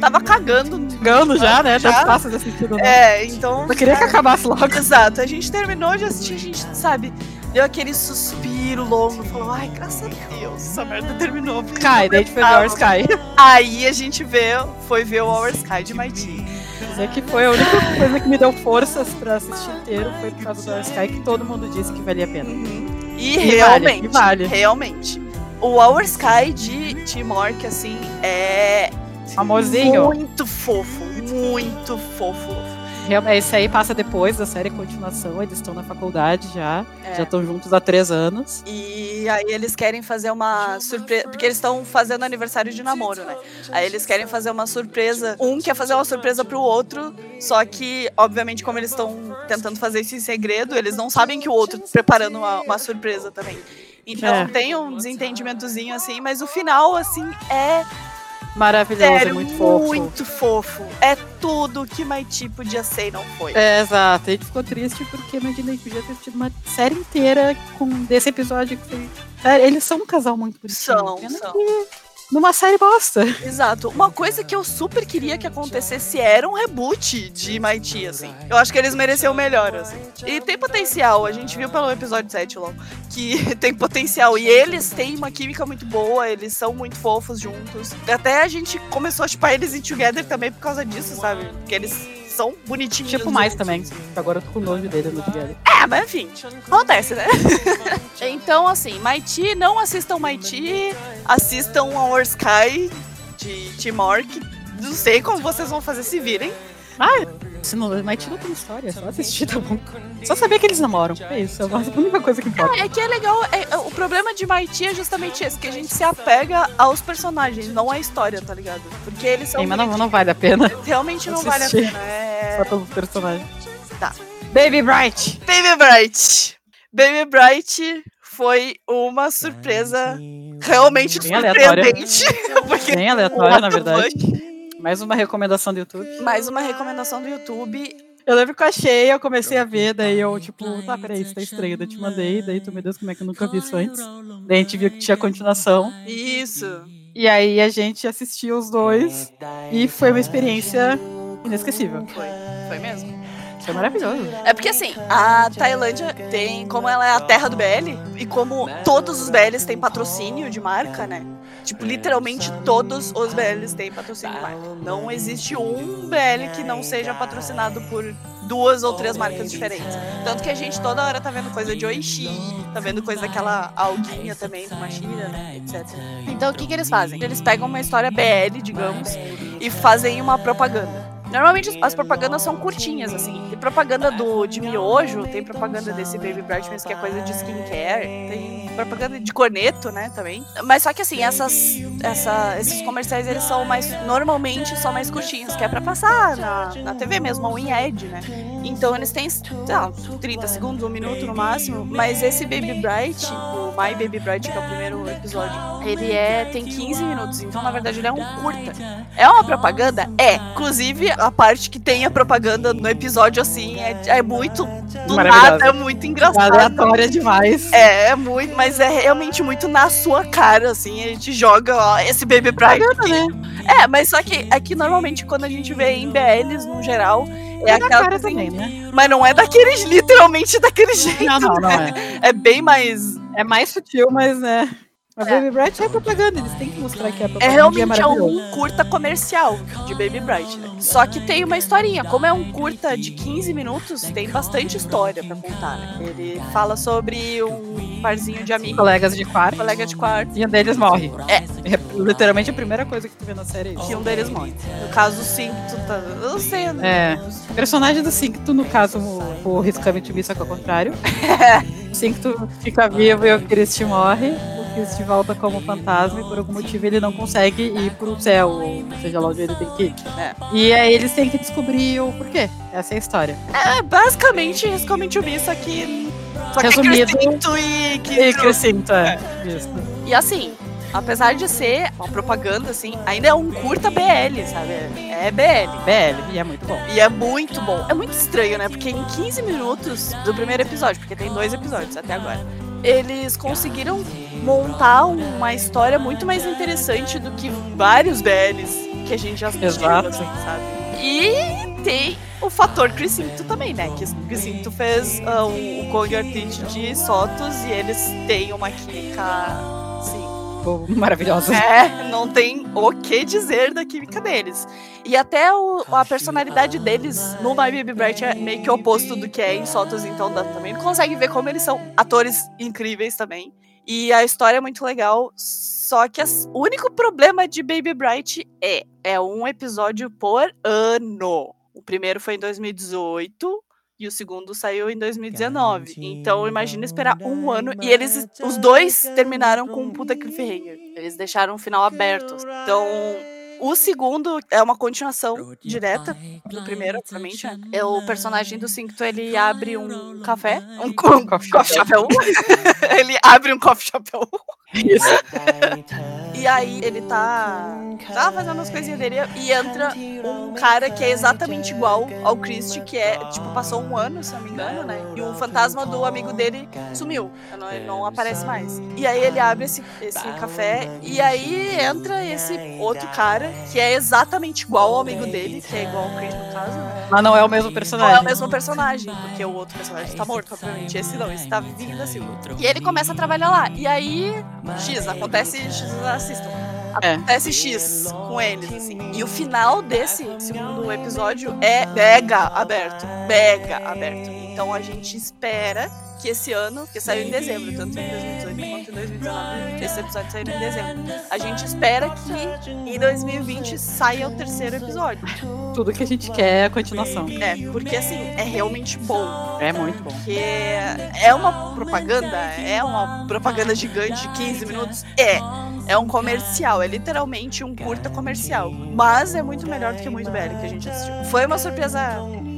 tava cagando. Gano já, né? Já. Fácil de assistir. Né? É, então. Eu queria que acabasse logo. Exato, a gente terminou de assistir, a gente, sabe, deu aquele suspiro longo, falou, ai, graças a Deus, essa merda terminou. Sky, daí a gente foi ver Our Sky. Aí a gente vê, foi ver o Our Sky de Mighty. Dizer que foi a única coisa que me deu forças pra assistir inteiro foi por causa do Our Sky, que todo mundo disse que valia a pena. Uhum. E, E vale, realmente, e vale. realmente. O Our Sky de Timor, assim, é Amorzinho. muito fofo, muito fofo. Esse aí passa depois da série continuação, eles estão na faculdade já, É. já estão juntos há três anos. E aí eles querem fazer uma surpresa, porque eles estão fazendo aniversário de namoro, né? Aí eles querem fazer uma surpresa. Um quer fazer uma surpresa pro outro, só que, obviamente, como eles estão tentando fazer isso em segredo, eles não sabem que o outro tá preparando uma, uma surpresa também. Então É. tem um desentendimentozinho assim, mas o final, assim, é Maravilhoso, é sério, muito fofo. muito fofo. É tudo que Maiti podia ser e não foi. É, exato. A gente ficou triste porque imaginei que podia ter tido uma série inteira com desse episódio que foi. Sério, eles são um casal muito bonitinho. São, Pena são. que Numa série bosta. Exato. Uma coisa que eu super queria que acontecesse era um reboot de Mighty, assim. Eu acho que eles mereciam melhor, assim. E tem potencial, a gente viu pelo episódio 7, LOL, que *laughs* tem potencial. E eles têm uma química muito boa, eles são muito fofos juntos. Até a gente começou a chupar eles em Together também por causa disso, sabe? Porque eles são bonitinhos. Tipo mais também. Agora eu tô com nojo dele no Together. É, mas enfim, acontece, né? *laughs* então, assim, Mighty, não assistam Mighty, assistam Our Sky de Timor, que não sei como vocês vão fazer se virem. Se não, mas não tem história, é só assistir, tá bom. Só saber que eles namoram. É isso, é a única coisa que importa. É que é legal, é- o problema de Mighty é justamente esse, que a gente se apega aos personagens, não à história, tá ligado? Porque eles são Sim, mas não, não vale a pena. *laughs* realmente não vale a assistir. pena. É... Só pelos personagens. Tá. Baby Bright! Baby Bright. Baby Bright foi uma surpresa realmente Bem aleatória. surpreendente. *laughs* Porque Bem aleatória, na verdade. Mais uma recomendação do YouTube. Mais uma recomendação do YouTube. Eu lembro que eu achei, eu comecei a ver, daí eu, tipo, tá, peraí, isso tá estranho. Daí eu te mandei, daí tu, meu Deus, como é que eu nunca vi isso antes? Daí a gente viu que tinha continuação. Isso. E aí a gente assistiu os dois e foi uma experiência inesquecível. Foi. Foi mesmo. Foi maravilhoso. É porque assim, a Tailândia tem, como ela é a terra do BL, e como todos os BLs têm patrocínio de marca, né? Tipo, literalmente todos os BLs têm patrocínio de marca. Não existe um BL que não seja patrocinado por duas ou três marcas diferentes. Tanto que a gente toda hora tá vendo coisa de Oishi, tá vendo coisa daquela alguinha também, do Machina, né? Etc. Então o que, que eles fazem? Eles pegam uma história BL, digamos, e fazem uma propaganda. Normalmente as propagandas são curtinhas, assim. Tem propaganda do, de miojo, tem propaganda desse Baby Bright mesmo, que é coisa de skincare. Tem propaganda de corneto, né, também. Mas só que assim, essas, essa, esses comerciais, eles são mais, normalmente, são mais curtinhos, que é pra passar na, na TV mesmo, ou em ad, né. Então eles têm, sei lá, 30 segundos, um minuto no máximo. Mas esse Baby Bright, o My Baby Bright, que é o primeiro episódio, ele é, tem 15 minutos. Então, na verdade, ele é um curta. É uma propaganda? É. Inclusive, a parte que tem a propaganda no episódio, assim, é, é muito do nada, é muito engraçado. Aleatória demais. É, é muito, mas é realmente muito na sua cara, assim, a gente joga, ó, esse Baby aqui. né? É, mas só que é que normalmente quando a gente vê em BLs, no geral, é, É aquela cara coisa também, né? Mas não é daqueles, *laughs* literalmente daquele jeito. Não, não, não é. É bem mais. É mais sutil, mas né. A É. Baby Bright é propaganda, eles têm que mostrar que é É propaganda. e realmente é um curta comercial de Baby Bright, né? Só que tem uma historinha. Como é um curta de 15 minutos, tem bastante história pra contar, né? Ele fala sobre um parzinho de amigos, Colegas de quarto. colega de quarto, E um deles morre. É. literalmente a primeira coisa que tu vê na série é isso. que um deles morre. No caso, o Cinto tá. Eu não sei, né? É. O personagem do Cincto, no caso, o, o Riscame só que ao contrário. *laughs* O Cincto fica vivo e o Christy morre. O Chris de volta como fantasma e por algum motivo ele não consegue ir pro céu, ou seja lá onde ele tem que ir. É. E aí eles têm que descobrir o porquê. Essa é a história. É, basicamente, basicamente o Miss aqui. Só Resumido, que é e que. E é. Isso. E assim, apesar de ser uma propaganda, assim, ainda é um curta BL, sabe? É BL. BL, e é muito bom. E é muito bom. É muito estranho, né? Porque em 15 minutos do primeiro episódio, porque tem dois episódios até agora, eles conseguiram montar uma história muito mais interessante do que vários BLs que a gente já assistiu, Exato. assim, sabe? E tem o fator Crisinto também, né? Que Crisinto fez uh, o Kong Artist de Sotos e eles têm uma química maravilhosa. É, *laughs* não tem o que dizer da química deles. E até o, a personalidade deles no My Baby Bright é meio que o oposto do que é em Sotos, então dá, também consegue ver como eles são atores incríveis também. E a história é muito legal, só que as, o único problema de Baby Bright é, é um episódio por ano. O primeiro foi em 2018, e o segundo saiu em 2019. Então imagina esperar um ano e eles, os dois terminaram com um puta cliffhanger. Eles deixaram o final aberto. Então o segundo é uma continuação direta do primeiro, obviamente. Né? É o personagem do Cincto, ele abre um café, um, um *laughs* coffee, coffee chapéu. *laughs* ele abre um coffee chapéu. *laughs* Isso. e aí ele tá, tá fazendo as coisinhas dele e entra um cara que é exatamente igual ao Christie, que é, tipo, passou um ano, se não me engano, né? E o fantasma do amigo dele sumiu. Não, ele não aparece mais. E aí ele abre esse, esse café e aí entra esse outro cara que é exatamente igual ao amigo dele, que é igual ao Chris no caso, né? Mas não é o mesmo personagem. Não é o mesmo personagem, porque o outro personagem está morto, obviamente. Esse não, esse tá vindo assim. E ele começa a trabalhar lá. E aí, X, acontece X, assistam. É. Acontece é. X com eles, assim. E o final desse segundo episódio é mega aberto. Mega aberto. Então a gente espera que esse ano, que saiu em dezembro, tanto em 2018 quanto em 2019, esse episódio saiu em dezembro. A gente espera que em 2020 saia o terceiro episódio. Tudo que a gente quer é a continuação. É, porque assim, é realmente bom. É muito bom. Porque é uma propaganda, é uma propaganda gigante de 15 minutos? É. É um comercial, é literalmente um curta comercial. Mas é muito melhor do que muito BL que a gente assistiu. Foi uma surpresa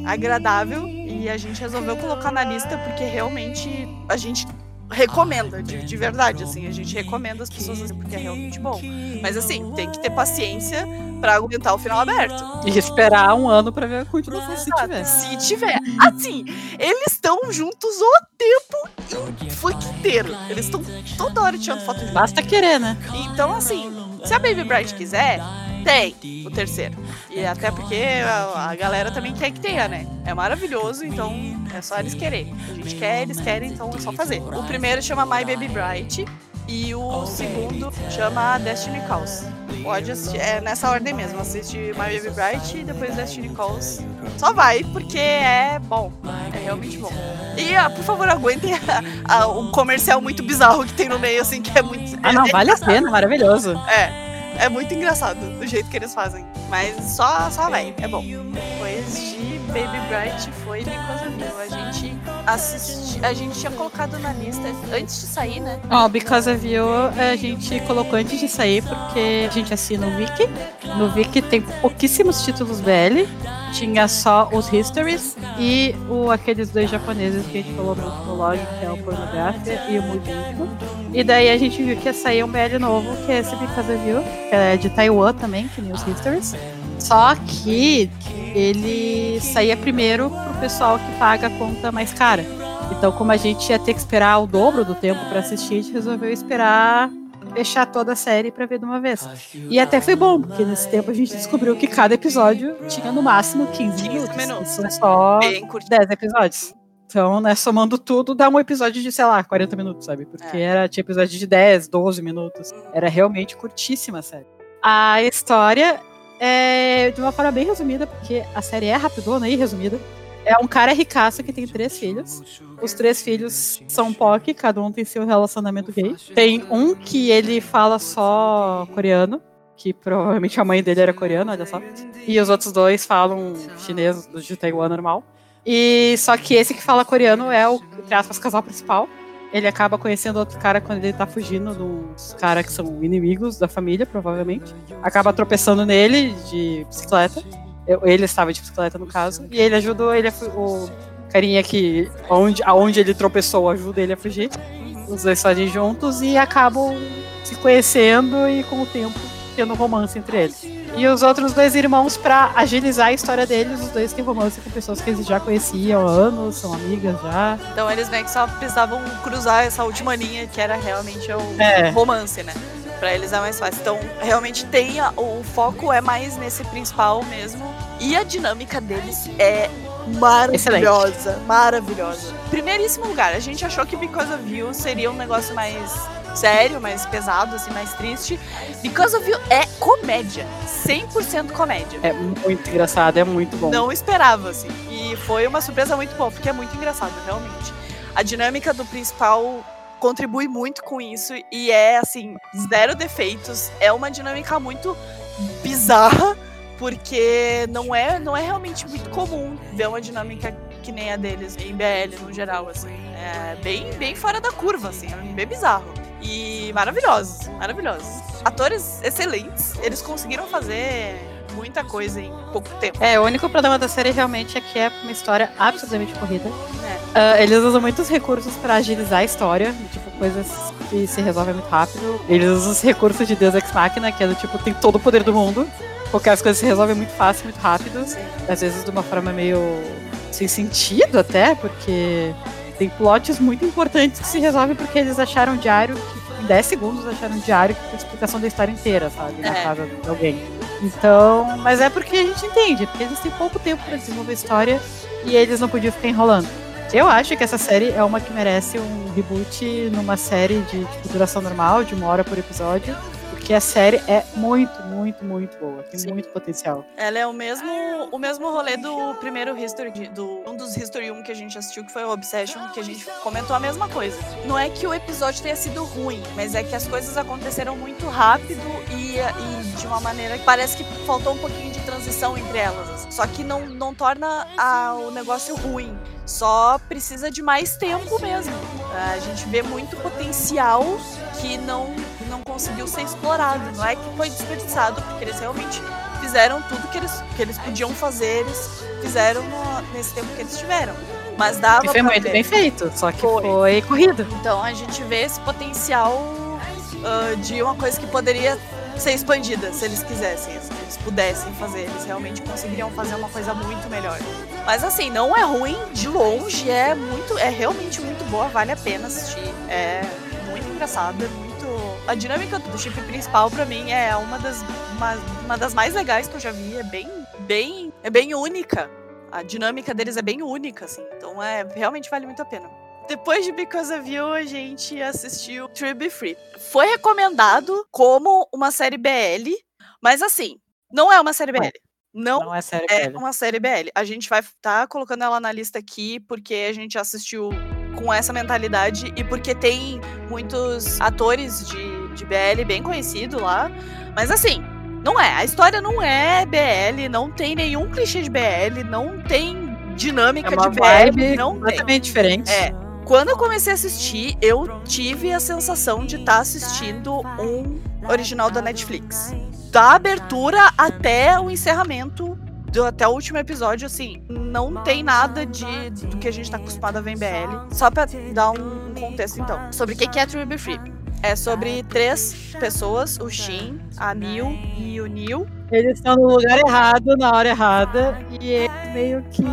agradável e a gente resolveu colocar na lista porque realmente a gente recomenda, de, de verdade, assim, a gente recomenda as pessoas assim, porque é realmente bom. Mas assim, tem que ter paciência para aguentar o final aberto. E esperar um ano para ver a continuação, se tiver. Se tiver. Assim, eles estão juntos o tempo inteiro. Eles estão toda hora tirando foto juntos. Basta querer, né? Então, assim, se a Baby Bright quiser, tem o terceiro. E até porque a, a, galera também quer que tenha, né? É maravilhoso, então é só eles quererem. A gente quer, eles querem, então é só fazer. O primeiro chama My Baby Bright e o segundo chama Destiny Calls. Pode assistir, é nessa ordem mesmo. Assiste My Baby Bright e depois Destiny Calls. Só vai, porque é bom. É realmente bom. E, ah, por favor, aguentem *laughs* a, a, o comercial muito bizarro que tem no meio, assim, que é muito. Ah, não, é, vale a pena, maravilhoso. É. É muito engraçado do jeito que eles fazem. Mas só, só vai, é bom. Depois de Baby Bright foi of You. A gente assisti, a gente tinha colocado na lista antes de sair, né? Ó, oh, Because of You a gente colocou antes de sair porque a gente assina o Wiki. No Wiki tem pouquíssimos títulos BL. Tinha só os Histories e o, aqueles dois japoneses que a gente falou no, log, que é o Pornografia e o Mudinho. E daí a gente viu que ia sair um BL novo, que é esse Because of You, que é de Taiwan também, que nem os Histories. Só que ele saía primeiro pro pessoal que paga a conta mais cara. Então, como a gente ia ter que esperar o dobro do tempo para assistir, a gente resolveu esperar fechar toda a série para ver de uma vez. E até foi bom, porque nesse tempo a gente descobriu que cada episódio tinha no máximo 15, 15 minutos. minutos. São só 10 episódios. Então, né, somando tudo, dá um episódio de, sei lá, 40 minutos, sabe? Porque é. era, tinha episódio de 10, 12 minutos. Era realmente curtíssima a série. A história é de uma forma bem resumida, porque a série é rapidona e resumida. É um cara ricaço que tem três filhos. Os três filhos são POC, cada um tem seu relacionamento gay. Tem um que ele fala só coreano, que provavelmente a mãe dele era coreana, olha só. E os outros dois falam chinês de Taiwan normal. E só que esse que fala coreano é o, entre aspas, casal principal. Ele acaba conhecendo outro cara quando ele tá fugindo dos caras que são inimigos da família, provavelmente. Acaba tropeçando nele de bicicleta. Ele estava de bicicleta, no caso. E ele ajudou ele a, o carinha que, onde, aonde ele tropeçou, ajuda ele a fugir. Os dois fazem juntos e acabam se conhecendo e com o tempo tendo romance entre eles. E os outros dois irmãos, para agilizar a história deles, os dois têm romance com pessoas que eles já conheciam há anos, são amigas já. Então eles meio que só precisavam cruzar essa última linha, que era realmente o é. romance, né? Pra eles é mais fácil. Então, realmente tem. A, o foco é mais nesse principal mesmo. E a dinâmica deles é maravilhosa. Excelente. Maravilhosa. Primeiríssimo lugar, a gente achou que Because of You seria um negócio mais sério, mais pesado, assim, mais triste. Because of You é comédia. 100% comédia. É muito engraçado, é muito bom. Não esperava, assim. E foi uma surpresa muito boa, porque é muito engraçado, realmente. A dinâmica do principal contribui muito com isso e é, assim, zero defeitos. É uma dinâmica muito bizarra, porque não é, não é realmente muito comum ver uma dinâmica que nem a deles em BL no geral, assim. É bem, bem fora da curva, assim, é bem bizarro. E maravilhosos, maravilhosos. Atores excelentes, eles conseguiram fazer muita coisa em pouco tempo. É, o único problema da série realmente é que é uma história absolutamente corrida. É. Uh, eles usam muitos recursos para agilizar a história, tipo, coisas que se resolvem muito rápido. Eles usam os recursos de Deus Ex Machina, que é do tipo, tem todo o poder do mundo, porque as coisas se resolvem muito fácil, muito rápido. Sim. Às vezes de uma forma meio sem sentido até, porque tem plots muito importantes que se resolvem porque eles acharam um diário que em 10 segundos acharam um diário que tem explicação da história inteira, sabe? Na é. casa de alguém. Então, mas é porque a gente entende, porque eles têm pouco tempo para desenvolver a história e eles não podiam ficar enrolando. Eu acho que essa série é uma que merece um reboot numa série de tipo, duração normal, de uma hora por episódio, porque a série é muito, muito, muito boa. Tem Sim. muito potencial. Ela é o mesmo, o mesmo rolê do primeiro History, do, um dos History 1 que a gente assistiu, que foi o Obsession, que a gente comentou a mesma coisa. Não é que o episódio tenha sido ruim, mas é que as coisas aconteceram muito rápido e, e de uma maneira que parece que faltou um pouquinho de transição entre elas. Só que não, não torna a, o negócio ruim. Só precisa de mais tempo mesmo. A gente vê muito potencial que não não conseguiu ser explorado. Não é que foi desperdiçado, porque eles realmente fizeram tudo que eles, que eles podiam fazer, eles fizeram no, nesse tempo que eles tiveram. Mas dava e foi muito ver. bem feito, só que foi. foi. corrido. Então a gente vê esse potencial uh, de uma coisa que poderia ser expandida, se eles quisessem, se eles pudessem fazer, eles realmente conseguiriam fazer uma coisa muito melhor. Mas assim, não é ruim de longe, é muito, é realmente muito boa, vale a pena assistir. É muito engraçada, a dinâmica do chip principal para mim é uma das, uma, uma, das mais legais que eu já vi. É bem, bem, é bem única. A dinâmica deles é bem única, assim. Então é realmente vale muito a pena. Depois de Because of You, a gente assistiu Be Free. Foi recomendado como uma série BL, mas assim, não é uma série BL. Não, não é, série é BL. uma série BL. A gente vai estar tá colocando ela na lista aqui porque a gente assistiu com essa mentalidade e porque tem muitos atores de, de BL bem conhecidos lá. Mas assim, não é. A história não é BL, não tem nenhum clichê de BL, não tem dinâmica é de BL. Não completamente tem. diferente. É. Quando eu comecei a assistir, eu tive a sensação de estar tá assistindo um original da Netflix. Da abertura até o encerramento do, até o último episódio, assim, não tem nada de, do que a gente tá acostumado a ver em BL. Só pra dar um, contexto, então. Sobre o que é True Be Free. É sobre três pessoas, o Shin, a Neil e o Neil. Eles estão no lugar errado, na hora errada, e eles meio que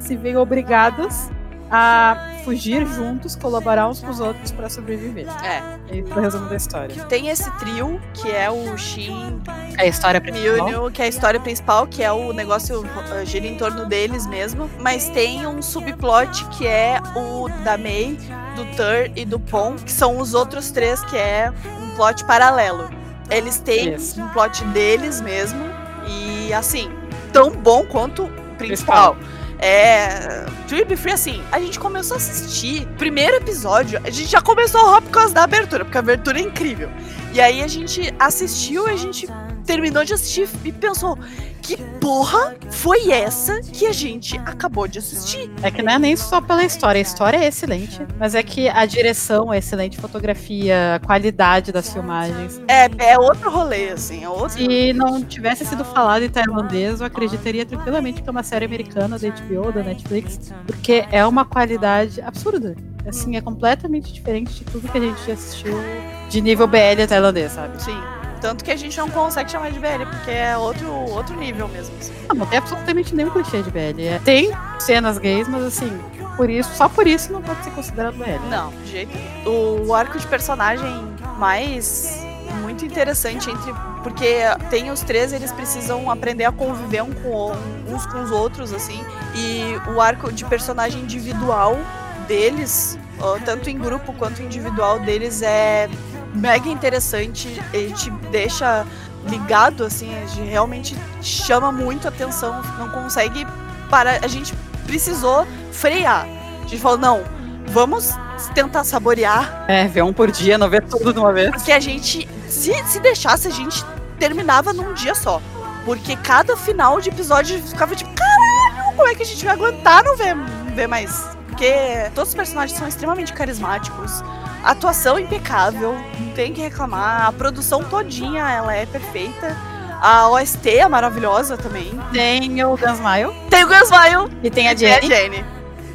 se veem obrigados a fugir juntos, colaborar uns com os outros para sobreviver. É. É o resumo da história. Tem esse trio, que é o Shin, é a história principal. Que é a história principal, que é o negócio uh, gira em torno deles mesmo. Mas tem um subplot que é o da Mei, do Tur e do Pon, que são os outros três, que é um plot paralelo. Eles têm yes. um plot deles mesmo. E assim, tão bom quanto o principal. principal. É. Trip Free, assim, a gente começou a assistir. Primeiro episódio, a gente já começou a roubar por causa da abertura, porque a abertura é incrível. E aí a gente assistiu e a gente terminou de assistir e pensou: que porra foi essa que a gente acabou de assistir? É que não é nem só pela história, a história é excelente, mas é que a direção é excelente, fotografia, a qualidade das filmagens. É, é outro rolê, assim, é outro. Se não tivesse sido falado em tailandês, eu acreditaria tranquilamente que é uma série americana da HBO, da Netflix, porque é uma qualidade absurda. Assim, é completamente diferente de tudo que a gente já assistiu de nível BL tailandês, sabe? Sim. Tanto que a gente não consegue chamar de BL, porque é outro, outro nível mesmo. Assim. Não, não tem absolutamente nenhum clichê de BL. É, tem cenas gays, mas assim, por isso, só por isso não pode ser considerado BL. Não, de jeito nenhum. O arco de personagem mais muito interessante entre porque tem os três eles precisam aprender a conviver um com, uns com os outros assim e o arco de personagem individual deles tanto em grupo quanto individual deles é mega interessante, ele te deixa ligado, assim, a gente realmente chama muito atenção, não consegue parar. A gente precisou frear. A gente falou, não, vamos tentar saborear. É, ver um por dia, não ver tudo de uma vez. Porque a gente, se, se deixasse, a gente terminava num dia só. Porque cada final de episódio ficava tipo, caralho, como é que a gente vai aguentar não ver, não ver mais? Porque todos os personagens são extremamente carismáticos Atuação impecável, não tem que reclamar. A produção todinha, ela é perfeita. A OST é maravilhosa também. Tem o Gunsmile. Tem o Gunsmile. E tem a Jenny. Tem a Jenny.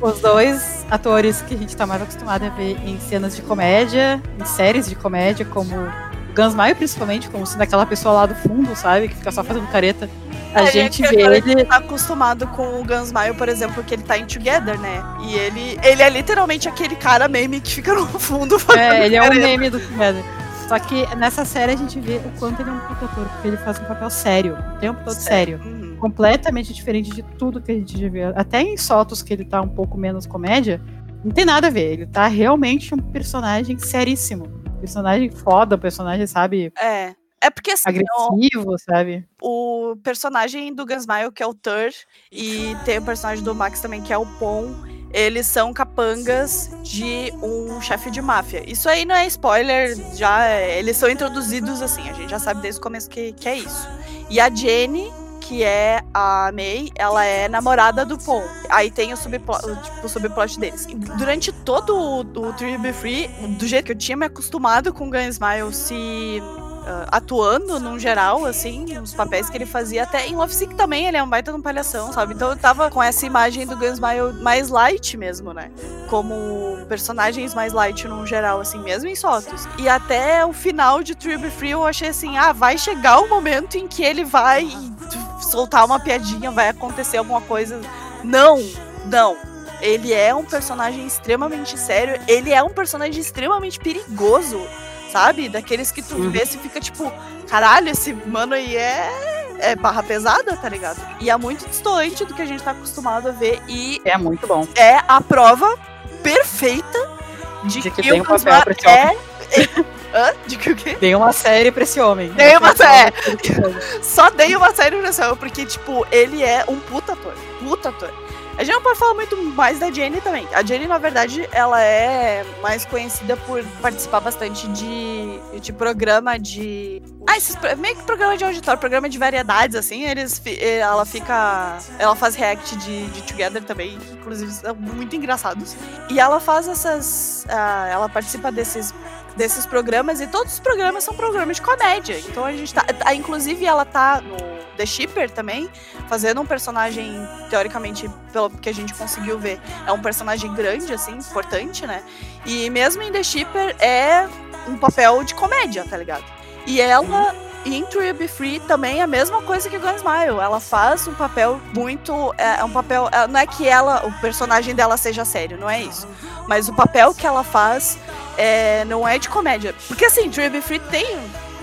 Os dois atores que a gente tá mais acostumado a ver em cenas de comédia, em séries de comédia, como Gunsmile principalmente, como sendo aquela pessoa lá do fundo, sabe? Que fica só fazendo careta. A gente vê ele. tá acostumado com o Gunsmile, por exemplo, que ele tá em Together, né? E ele, ele é literalmente aquele cara meme que fica no *laughs* fundo É, ele é um meme do Together. Só que nessa série a gente vê o quanto ele é um puta ator, porque ele faz um papel sério, o tempo todo sério. sério. Uhum. Completamente diferente de tudo que a gente já vê. Até em Sotos, que ele tá um pouco menos comédia, não tem nada a ver. Ele tá realmente um personagem seríssimo. Personagem foda, personagem, sabe? É. É porque assim, agressivo, o, sabe? O personagem do Gunsmile, que é o Tur, e tem o personagem do Max também, que é o Pon, eles são capangas de um chefe de máfia. Isso aí não é spoiler, já é, eles são introduzidos assim, a gente já sabe desde o começo que, que é isso. E a Jenny, que é a May, ela é namorada do Pon. Aí tem o subplot, tipo, o subplot deles. E durante todo o, o Tree Free, do jeito que eu tinha me acostumado com o Gunsmile se uh, atuando num geral, assim, nos papéis que ele fazia. Até em Love Sick também ele é um baita de um palhação, sabe? Então eu tava com essa imagem do Gunsmile mais light mesmo, né? Como personagens mais light num geral, assim, mesmo em Sotos. E até o final de True Free eu achei assim, ah, vai chegar o momento em que ele vai soltar uma piadinha, vai acontecer alguma coisa. Não, não ele é um personagem extremamente sério, ele é um personagem extremamente perigoso sabe? Daqueles que tu uhum. vê e fica tipo, caralho, esse mano aí é, é barra pesada, tá ligado? E é muito distante do que a gente tá acostumado a ver e. É muito bom. É a prova perfeita de, de que, que tem um papel pra esse é... *laughs* Hã? De que o quê? Dei uma série pra esse homem. Dei uma *laughs* série. Só dei uma série pra esse homem, porque, tipo, ele é um puta ator. Puta ator. A gente não pode falar muito mais da Jenny também. A Jenny, na verdade, ela é mais conhecida por participar bastante de, de programa de. Ah, esses, meio que programa de auditório, programa de variedades, assim. Eles, ela fica. Ela faz react de, de Together também, inclusive são muito engraçados. E ela faz essas. Uh, ela participa desses desses programas e todos os programas são programas de comédia. Então a gente tá. Inclusive, ela tá no The Shipper também, fazendo um personagem, teoricamente, pelo que a gente conseguiu ver, é um personagem grande, assim, importante, né? E mesmo em The Shipper é um papel de comédia, tá ligado? E ela em True Be Free também é a mesma coisa que Gunsmile. Ela faz um papel muito. É, é um papel. É, não é que ela, o personagem dela seja sério, não é isso. Mas o papel que ela faz é, não é de comédia. Porque assim, True Be Free tem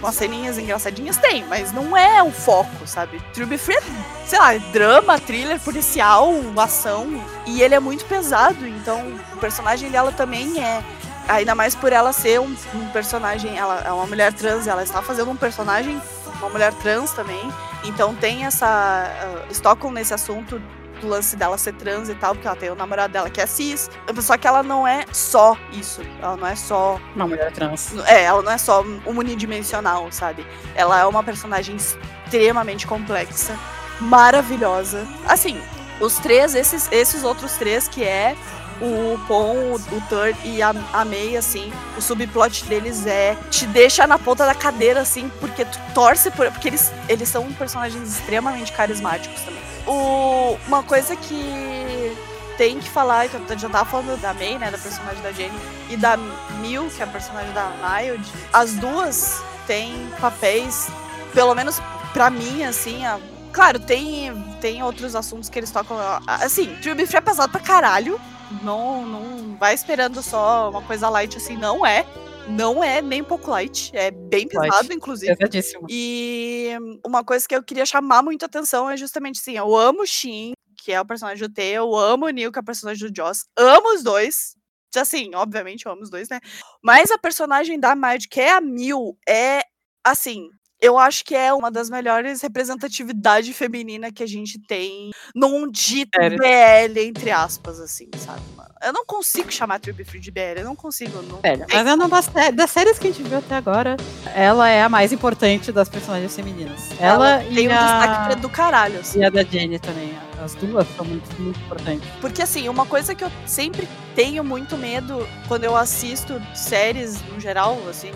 umas ceninhas engraçadinhas? Tem, mas não é o foco, sabe? True Be Free é, sei lá, drama, thriller, policial, ação. E ele é muito pesado, então o personagem dela também é. Ainda mais por ela ser um, um personagem, ela é uma mulher trans, ela está fazendo um personagem, uma mulher trans também. Então tem essa. Uh, estocam nesse assunto do lance dela ser trans e tal, porque ela tem o namorado dela que é cis. Só que ela não é só isso. Ela não é só. Uma mulher trans. É, ela não é só unidimensional, sabe? Ela é uma personagem extremamente complexa, maravilhosa. Assim, os três, esses, esses outros três que é o Pon, o Third e a, a May, assim, o subplot deles é te deixa na ponta da cadeira, assim, porque tu torce por. Porque eles, eles são personagens extremamente carismáticos também. O, uma coisa que tem que falar, que eu já tava falando da May, né, da personagem da Jenny, e da Mil, que é a personagem da Mild, as duas têm papéis, pelo menos pra mim, assim, a, claro, tem, tem outros assuntos que eles tocam, assim, True Free é pesado pra caralho, não, não vai esperando só uma coisa light assim, não é. Não é nem um pouco light, é bem pesado, inclusive. Pesadíssimo. E uma coisa que eu queria chamar muita atenção é justamente assim: eu amo o Shin, que é o personagem do T, eu amo o Neil, que é o personagem do Joss, amo os dois. Assim, obviamente eu amo os dois, né? Mas a personagem da Mad, que é a Mil, é assim, eu acho que é uma das melhores representatividade feminina que a gente tem num dito? BL, entre aspas, assim, sabe, mano? Eu não consigo chamar Tribe Free de BL, eu não consigo. Não Sério, mas é uma das, das, séries que a gente viu até agora, ela é a mais importante das personagens femininas. Ela, ela tem um a... destaque do caralho, assim. E a da Jenny também, as duas são muito, muito importantes. Porque, assim, uma coisa que eu sempre tenho muito medo quando eu assisto séries no geral, assim,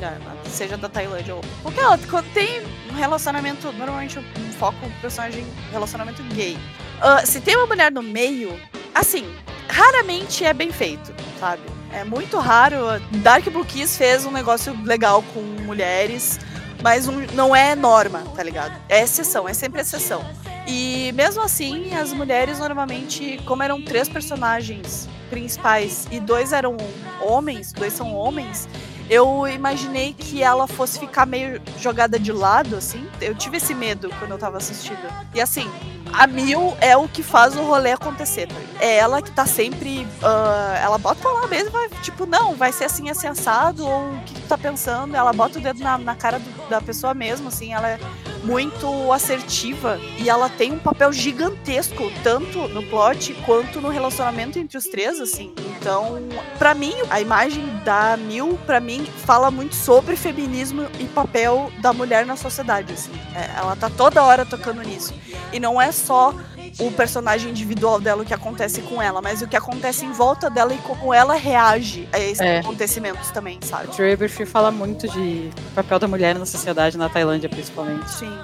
seja da Tailândia ou qualquer outra, quando tem um relacionamento, normalmente um foco no personagem relacionamento gay. Uh, se tem uma mulher no meio, assim, raramente é bem feito, sabe? É muito raro. Dark Blue Kiss fez um negócio legal com mulheres, mas um, não é norma, tá ligado? É exceção, é sempre exceção. E mesmo assim, as mulheres normalmente, como eram três personagens principais e dois eram homens, dois são homens, eu imaginei que ela fosse ficar meio jogada de lado, assim. Eu tive esse medo quando eu tava assistindo. E assim, a Mil é o que faz o rolê acontecer. Tá? É ela que tá sempre. Uh, ela bota lá mesmo, vai, tipo, não, vai ser assim, assim, assado, ou o que tu tá pensando. Ela bota o dedo na, na cara do, da pessoa mesmo, assim, ela é muito assertiva e ela tem um papel gigantesco, tanto no plot quanto no relacionamento entre os três, assim. Então, para mim, a imagem da Mil, para mim, fala muito sobre feminismo e papel da mulher na sociedade, assim. É, ela tá toda hora tocando nisso. E não é só o personagem individual dela, o que acontece com ela, mas o que acontece em volta dela e como ela reage a esses é. acontecimentos também, sabe? Trey fala muito de papel da mulher na sociedade, na Tailândia principalmente. Sim.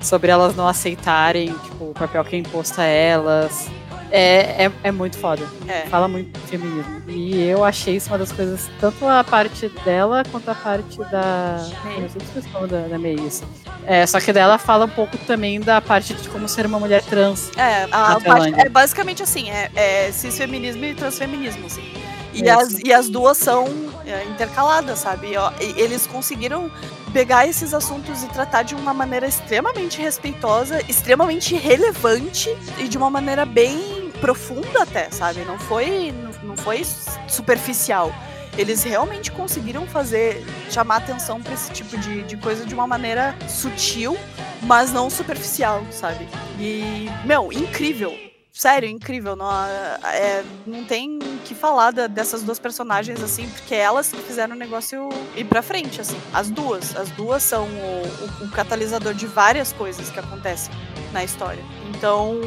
Sobre elas não aceitarem, tipo, o papel que é imposto a elas, é, é, é muito foda. É. Fala muito de feminismo. E eu achei isso uma das coisas, tanto a parte dela quanto a parte da. Não sei se da, da May, isso. É, só que dela fala um pouco também da parte de como ser uma mulher trans. É, a, a parte, é basicamente assim, é, é cisfeminismo e transfeminismo, assim. E, as, e as duas são é, intercaladas, sabe? E, eles conseguiram pegar esses assuntos e tratar de uma maneira extremamente respeitosa, extremamente relevante e de uma maneira bem profunda até, sabe? Não foi, não foi superficial. Eles realmente conseguiram fazer, chamar atenção para esse tipo de, de coisa de uma maneira sutil, mas não superficial, sabe? E, meu, incrível. Sério, incrível. Não, é, não tem que falar da, dessas duas personagens, assim, porque elas que fizeram o negócio ir pra frente, assim. As duas. As duas são o, o, o catalisador de várias coisas que acontecem na história. Então,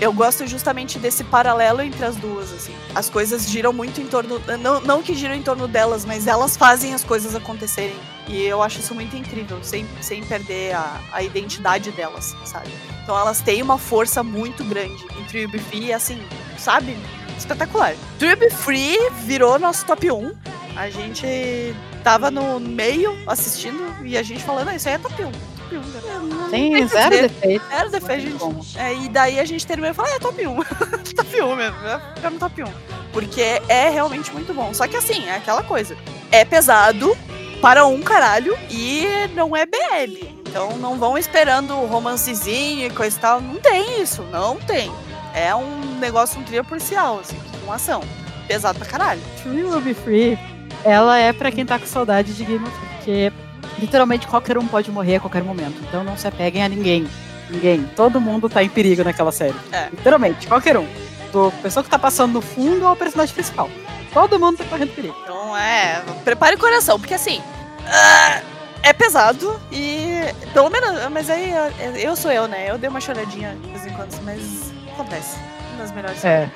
eu gosto justamente desse paralelo entre as duas, assim. As coisas giram muito em torno. Não, não que giram em torno delas, mas elas fazem as coisas acontecerem. E eu acho isso muito incrível, sem, sem perder a, a identidade delas, sabe? Então elas têm uma força muito grande. em Trib Free, assim, sabe? Espetacular. Trib Free virou nosso top 1. A gente tava no meio assistindo e a gente falando, ah, isso aí é top 1 top 1. Né? Tem zero defeito. Zero defeito, gente. É, e daí a gente terminou e falou, ah, é top 1. *laughs* top 1 mesmo. Fica no top 1. Porque é realmente muito bom. Só que assim, é aquela coisa. É pesado para um caralho e não é BL. Então não vão esperando romancezinho e coisa e tal. Não tem isso, não tem. É um negócio, um trio policial, assim, com ação. Pesado pra caralho. True Will Be Free, ela é pra quem tá com saudade de Game of Thrones. Porque literalmente qualquer um pode morrer a qualquer momento. Então não se apeguem a ninguém. Ninguém. Todo mundo tá em perigo naquela série. É. Literalmente, qualquer um. Do pessoa que tá passando no fundo ao personagem principal. Todo mundo tá correndo perigo. Então é. Prepare o coração, porque assim. ah, é pesado e. Pelo menos. Mas aí eu, eu sou eu, né? Eu dei uma choradinha de vez em quando, mas acontece. Uma das melhores É.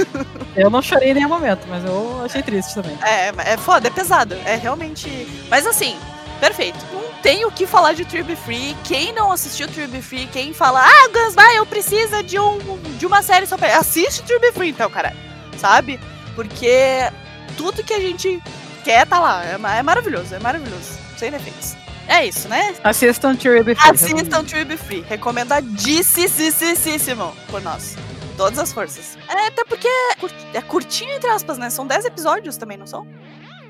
*laughs* Eu não chorei em nenhum momento, mas eu achei triste também. É, é foda, é pesado. É realmente. Mas assim, perfeito. Não tem o que falar de Trib Free. Quem não assistiu Trib Free, quem fala, ah, Gunsby, eu preciso de, um, de uma série só pra. Assiste Trib Free, então, cara. Sabe? Porque tudo que a gente quer tá lá. É, é maravilhoso, é maravilhoso. Sem defeitos. É isso, né? Assistam Trib Free. Assistam Trib Free. Recomendadíssimo por nós. Todas as forças. É, até porque é é curtinho, entre aspas, né? São 10 episódios também, não são?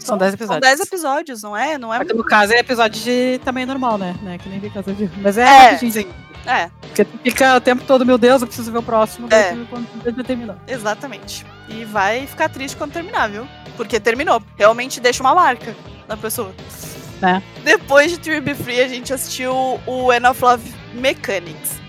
São 10 São episódios. 10 episódios, não é? Não é que no caso é episódio de tamanho normal, né? né? Que nem vi casa de. Mas é, É, rapidinho. sim. É, Porque fica o tempo todo, meu Deus, eu preciso ver o próximo. É. Quando terminou. exatamente. E vai ficar triste quando terminar, viu? Porque terminou. Realmente deixa uma marca na pessoa. Né? Depois de Trib Free, a gente assistiu o End of Love Mechanics.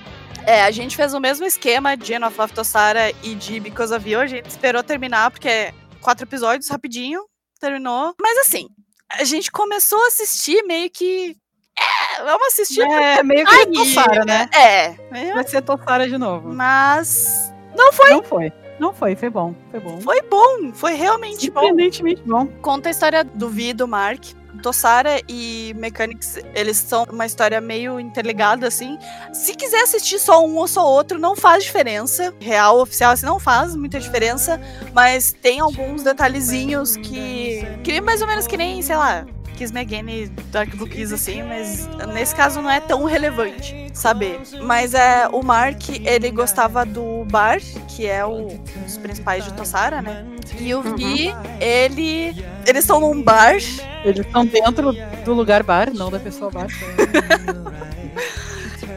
É, a gente fez o mesmo esquema de End of Love Tossara e de Because of You. A gente esperou terminar, porque é quatro episódios, rapidinho, terminou. Mas assim, a gente começou a assistir meio que. É, vamos assistir. É, meio que Ai, Tossara, né? É, é, Vai ser Tossara de novo. mas. Não foi. Não foi. Não foi, foi bom. Foi bom. Foi bom, foi realmente bom. Surpreendentemente bom. Conta a história do Vi do Mark. Tossara e Mechanics, eles são uma história meio interligada, assim. Se quiser assistir só um ou só outro, não faz diferença. Real, oficial, assim, não faz muita diferença. Mas tem alguns detalhezinhos que. Que mais ou menos que nem, sei lá, Kiss Me Again e Dark Blue Kiss, assim. Mas nesse caso não é tão relevante saber. Mas é o Mark, ele gostava do bar, que é o, um dos principais de Tossara, né? E o Vi, ele. Eles estão num bar. Eles estão dentro do lugar bar, não da pessoa bar. *laughs*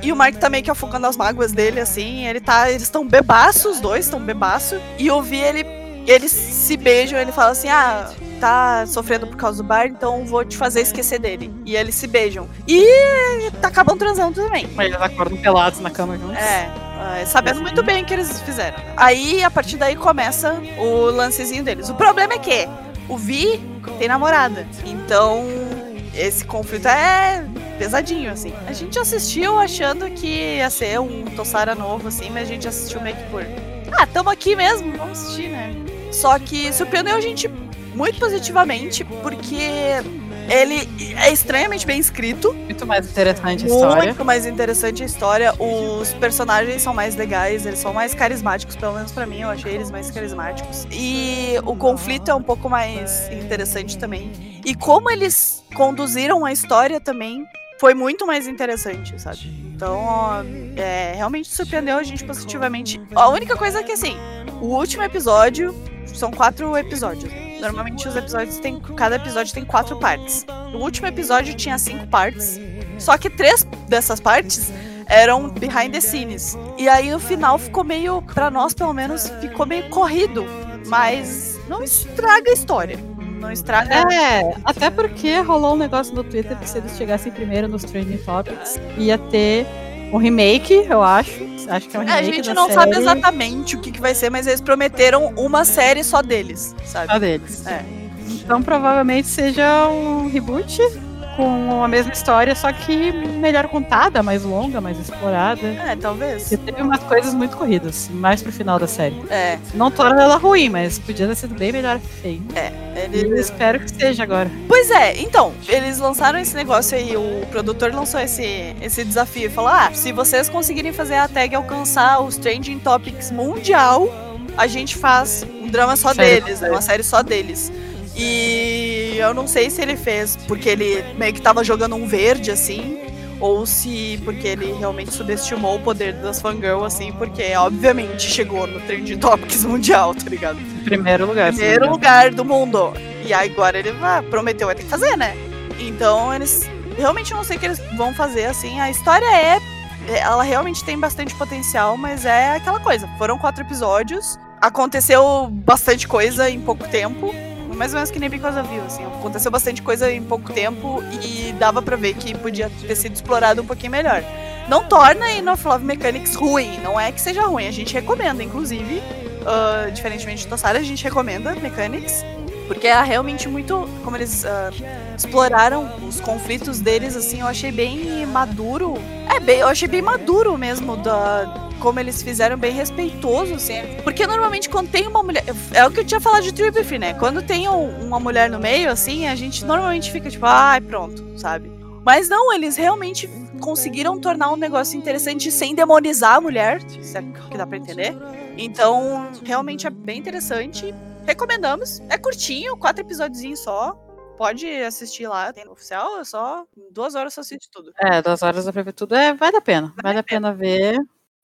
E o Mark tá meio que afogando as mágoas dele, assim. Ele tá. Eles estão bebaços, os dois estão bebaço. E eu vi ele. Eles se beijam, ele fala assim: ah, tá sofrendo por causa do bar, então vou te fazer esquecer dele. E eles se beijam. E acabam transando também. Mas eles acordam pelados na cama juntos. É, é, sabendo muito bem o que eles fizeram. Aí, a partir daí, começa o lancezinho deles. O problema é que o Vi tem namorada. Então, esse conflito é pesadinho, assim. A gente assistiu achando que ia ser um Tossara novo, assim, mas a gente assistiu meio que por. Ah, tamo aqui mesmo, vamos assistir, né? Só que surpreendeu a gente muito positivamente, porque ele é estranhamente bem escrito. Muito mais interessante a história. Muito mais interessante a história. Os personagens são mais legais, eles são mais carismáticos, pelo menos pra mim, eu achei eles mais carismáticos. E o conflito é um pouco mais interessante também. E como eles conduziram a história também foi muito mais interessante, sabe? Então, ó, é, realmente surpreendeu a gente positivamente. A única coisa é que, assim, o último episódio são quatro episódios. Normalmente os episódios têm. Cada episódio tem quatro partes. O último episódio tinha cinco partes. Só que três dessas partes eram behind the scenes. E aí no final ficou meio. Pra nós, pelo menos, ficou meio corrido. Mas não estraga a história. Não estraga. É, até porque rolou um negócio no Twitter que se eles chegassem primeiro nos Trending Topics, ia ter um remake, eu acho. Acho que é um É, a remake gente da não série sabe exatamente o que, que vai ser, mas eles prometeram uma série só deles, sabe? só deles. É. Então provavelmente seja um reboot com a mesma história, só que melhor contada, mais longa, mais explorada. É, talvez. Porque teve umas coisas muito corridas, mais pro final da série. É, Não torna ela ruim, mas podia ter sido bem melhor feito. E eu eles... espero que seja agora. Pois é, então, eles lançaram esse negócio aí, o produtor lançou esse, esse desafio e falou: ah, se vocês conseguirem fazer a tag alcançar os Trending Topics mundial, a gente faz um drama só Série deles, né, uma série só deles. E eu não sei se ele fez porque ele meio que tava jogando um verde, assim, ou se porque ele realmente subestimou o poder das fangirl, assim, porque obviamente chegou no Trending Topics *laughs* mundial, tá ligado? Primeiro lugar. primeiro me lugar do mundo. E agora ele prometeu, vai ter que fazer, né? Então eles realmente não sei o que eles vão fazer, assim. A história é. Ela realmente tem bastante potencial, mas é aquela coisa. Foram quatro episódios, aconteceu bastante coisa em pouco tempo. Mais ou menos que nem Because of You, assim. Aconteceu bastante coisa em pouco tempo e dava pra ver que podia ter sido explorado um pouquinho melhor. Não torna Enough Love Mechanics ruim, não é que seja ruim, a gente recomenda, inclusive, uh, diferentemente de Tossara, a gente recomenda Mechanics, porque é realmente muito, como eles uh, exploraram os conflitos deles, assim, eu achei bem maduro, é bem, eu achei bem maduro mesmo da como eles fizeram bem respeitoso, assim. Porque normalmente quando tem uma mulher. É o que eu tinha falado de Free, né? Quando tem uma mulher no meio, assim, a gente normalmente fica tipo, ai, pronto, sabe? Mas não, eles realmente conseguiram tornar um negócio interessante sem demonizar a mulher, se é que dá pra entender. Então, realmente é bem interessante. Recomendamos. É curtinho, quatro episódios só. Pode assistir lá, tem no oficial, é só duas horas você assiste tudo. É, duas horas pra ver tudo, é, vale a pena. Vale, vale a pena. pena ver.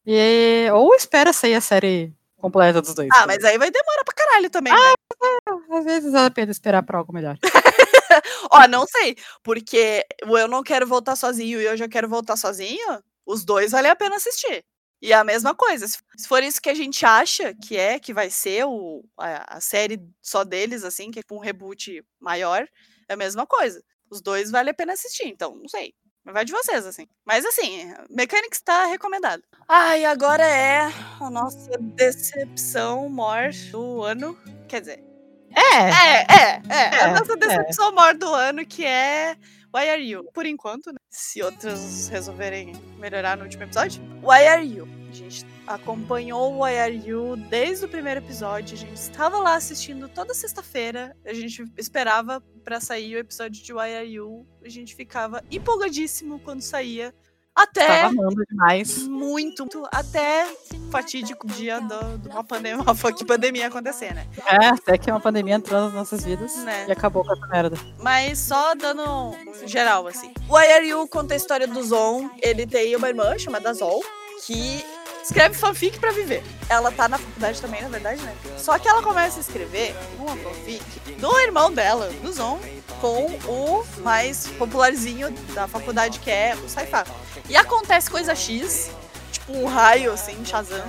E, ou espera sair a série completa dos dois. Ah, mas aí vai demorar pra caralho também. Ah, né? às vezes vale a pena esperar pra algo melhor. *laughs* Ó, não sei, porque eu não quero voltar sozinho e eu já quero voltar sozinho, os dois vale a pena assistir. E a mesma coisa, se for isso que a gente acha que é, que vai ser o, a, a série só deles, assim, que é tipo um reboot maior, é a mesma coisa. Os dois vale a pena assistir, então, não sei. Vai de vocês, assim. Mas assim, Mechanics está recomendado. Ah, e agora é a nossa decepção maior do ano. Quer dizer. É! É, é, é. é a nossa decepção é. maior do ano, que é Why Are You? Por enquanto, né? Se outras resolverem melhorar no último episódio. Why Are You? A gente acompanhou o Why Are You desde o primeiro episódio. A gente estava lá assistindo toda sexta-feira. A gente esperava para sair o episódio de Why Are You. A gente ficava empolgadíssimo quando saía. Até. Demais. Muito, muito. Até fatídico dia do, de uma pandemia, uma fuck pandemia acontecer, né? É, até que uma pandemia entrou nas nossas vidas né? e acabou com essa merda. Mas só dando um geral, assim. O You conta a história do Zon. Ele tem uma irmã chamada Zol, que escreve fanfic para viver. Ela tá na faculdade também, na verdade, né? Só que ela começa a escrever uma fanfic do irmão dela, do Zon, com o mais popularzinho da faculdade, que é o Saifa. E acontece coisa X, tipo um raio, assim, Shazam,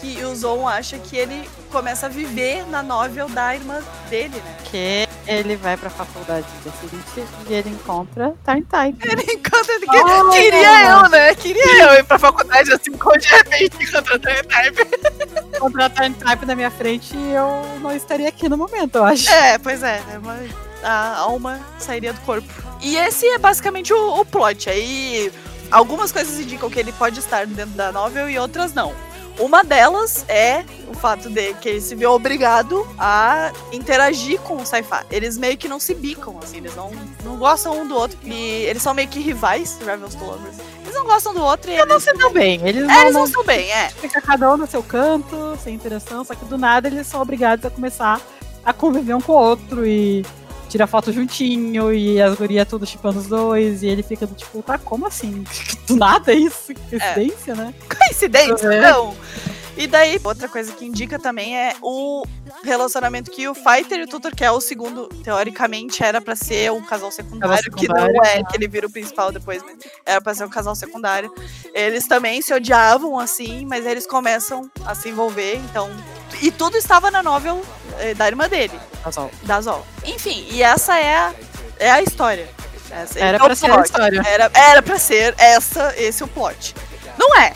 que o Zon acha que ele começa a viver na novel da irmã dele, né? Que ele vai pra faculdade da seguinte e ele encontra Time Type. *laughs* Ele encontra. Ele oh, queria eu, né? Queria eu ir pra faculdade assim, como de repente encontrar Time Type. *laughs* Encontrar Time Type na minha frente e eu não estaria aqui no momento, eu acho. É, pois é. Né? A alma sairia do corpo. E esse é basicamente o, o plot. Aí algumas coisas indicam que ele pode estar dentro da novel e outras não. Uma delas é o fato de que ele se vê obrigado a interagir com o Sci-Fi. Eles meio que não se bicam, assim, eles não, não gostam um do outro. E eles são meio que rivais, Rebels to Lovers. Eles não gostam do outro e eles, não se dão bem. Eles, é, não, eles não se dão bem, é. Fica cada um no seu canto, sem interação, só que do nada eles são obrigados a começar a conviver um com o outro e tira foto juntinho e as gurias tudo chipando os dois, e ele fica do tipo, tá, como assim? *laughs* Do nada isso? Coincidência, é. né? Coincidência, é. não. E daí, outra coisa que indica também é o relacionamento que o Fighter e o Tutor, que é o segundo, teoricamente era para ser um casal secundário, que não é, que ele vira o principal depois, mas era pra ser um casal secundário. Eles também se odiavam assim, mas eles começam a se envolver, então. E tudo estava na novel da irmã dele. Da Zol. Da Zol. Enfim, e essa é a, é a história. Essa, era é pra ser a história. Era, era pra ser essa, esse o plot. Não é.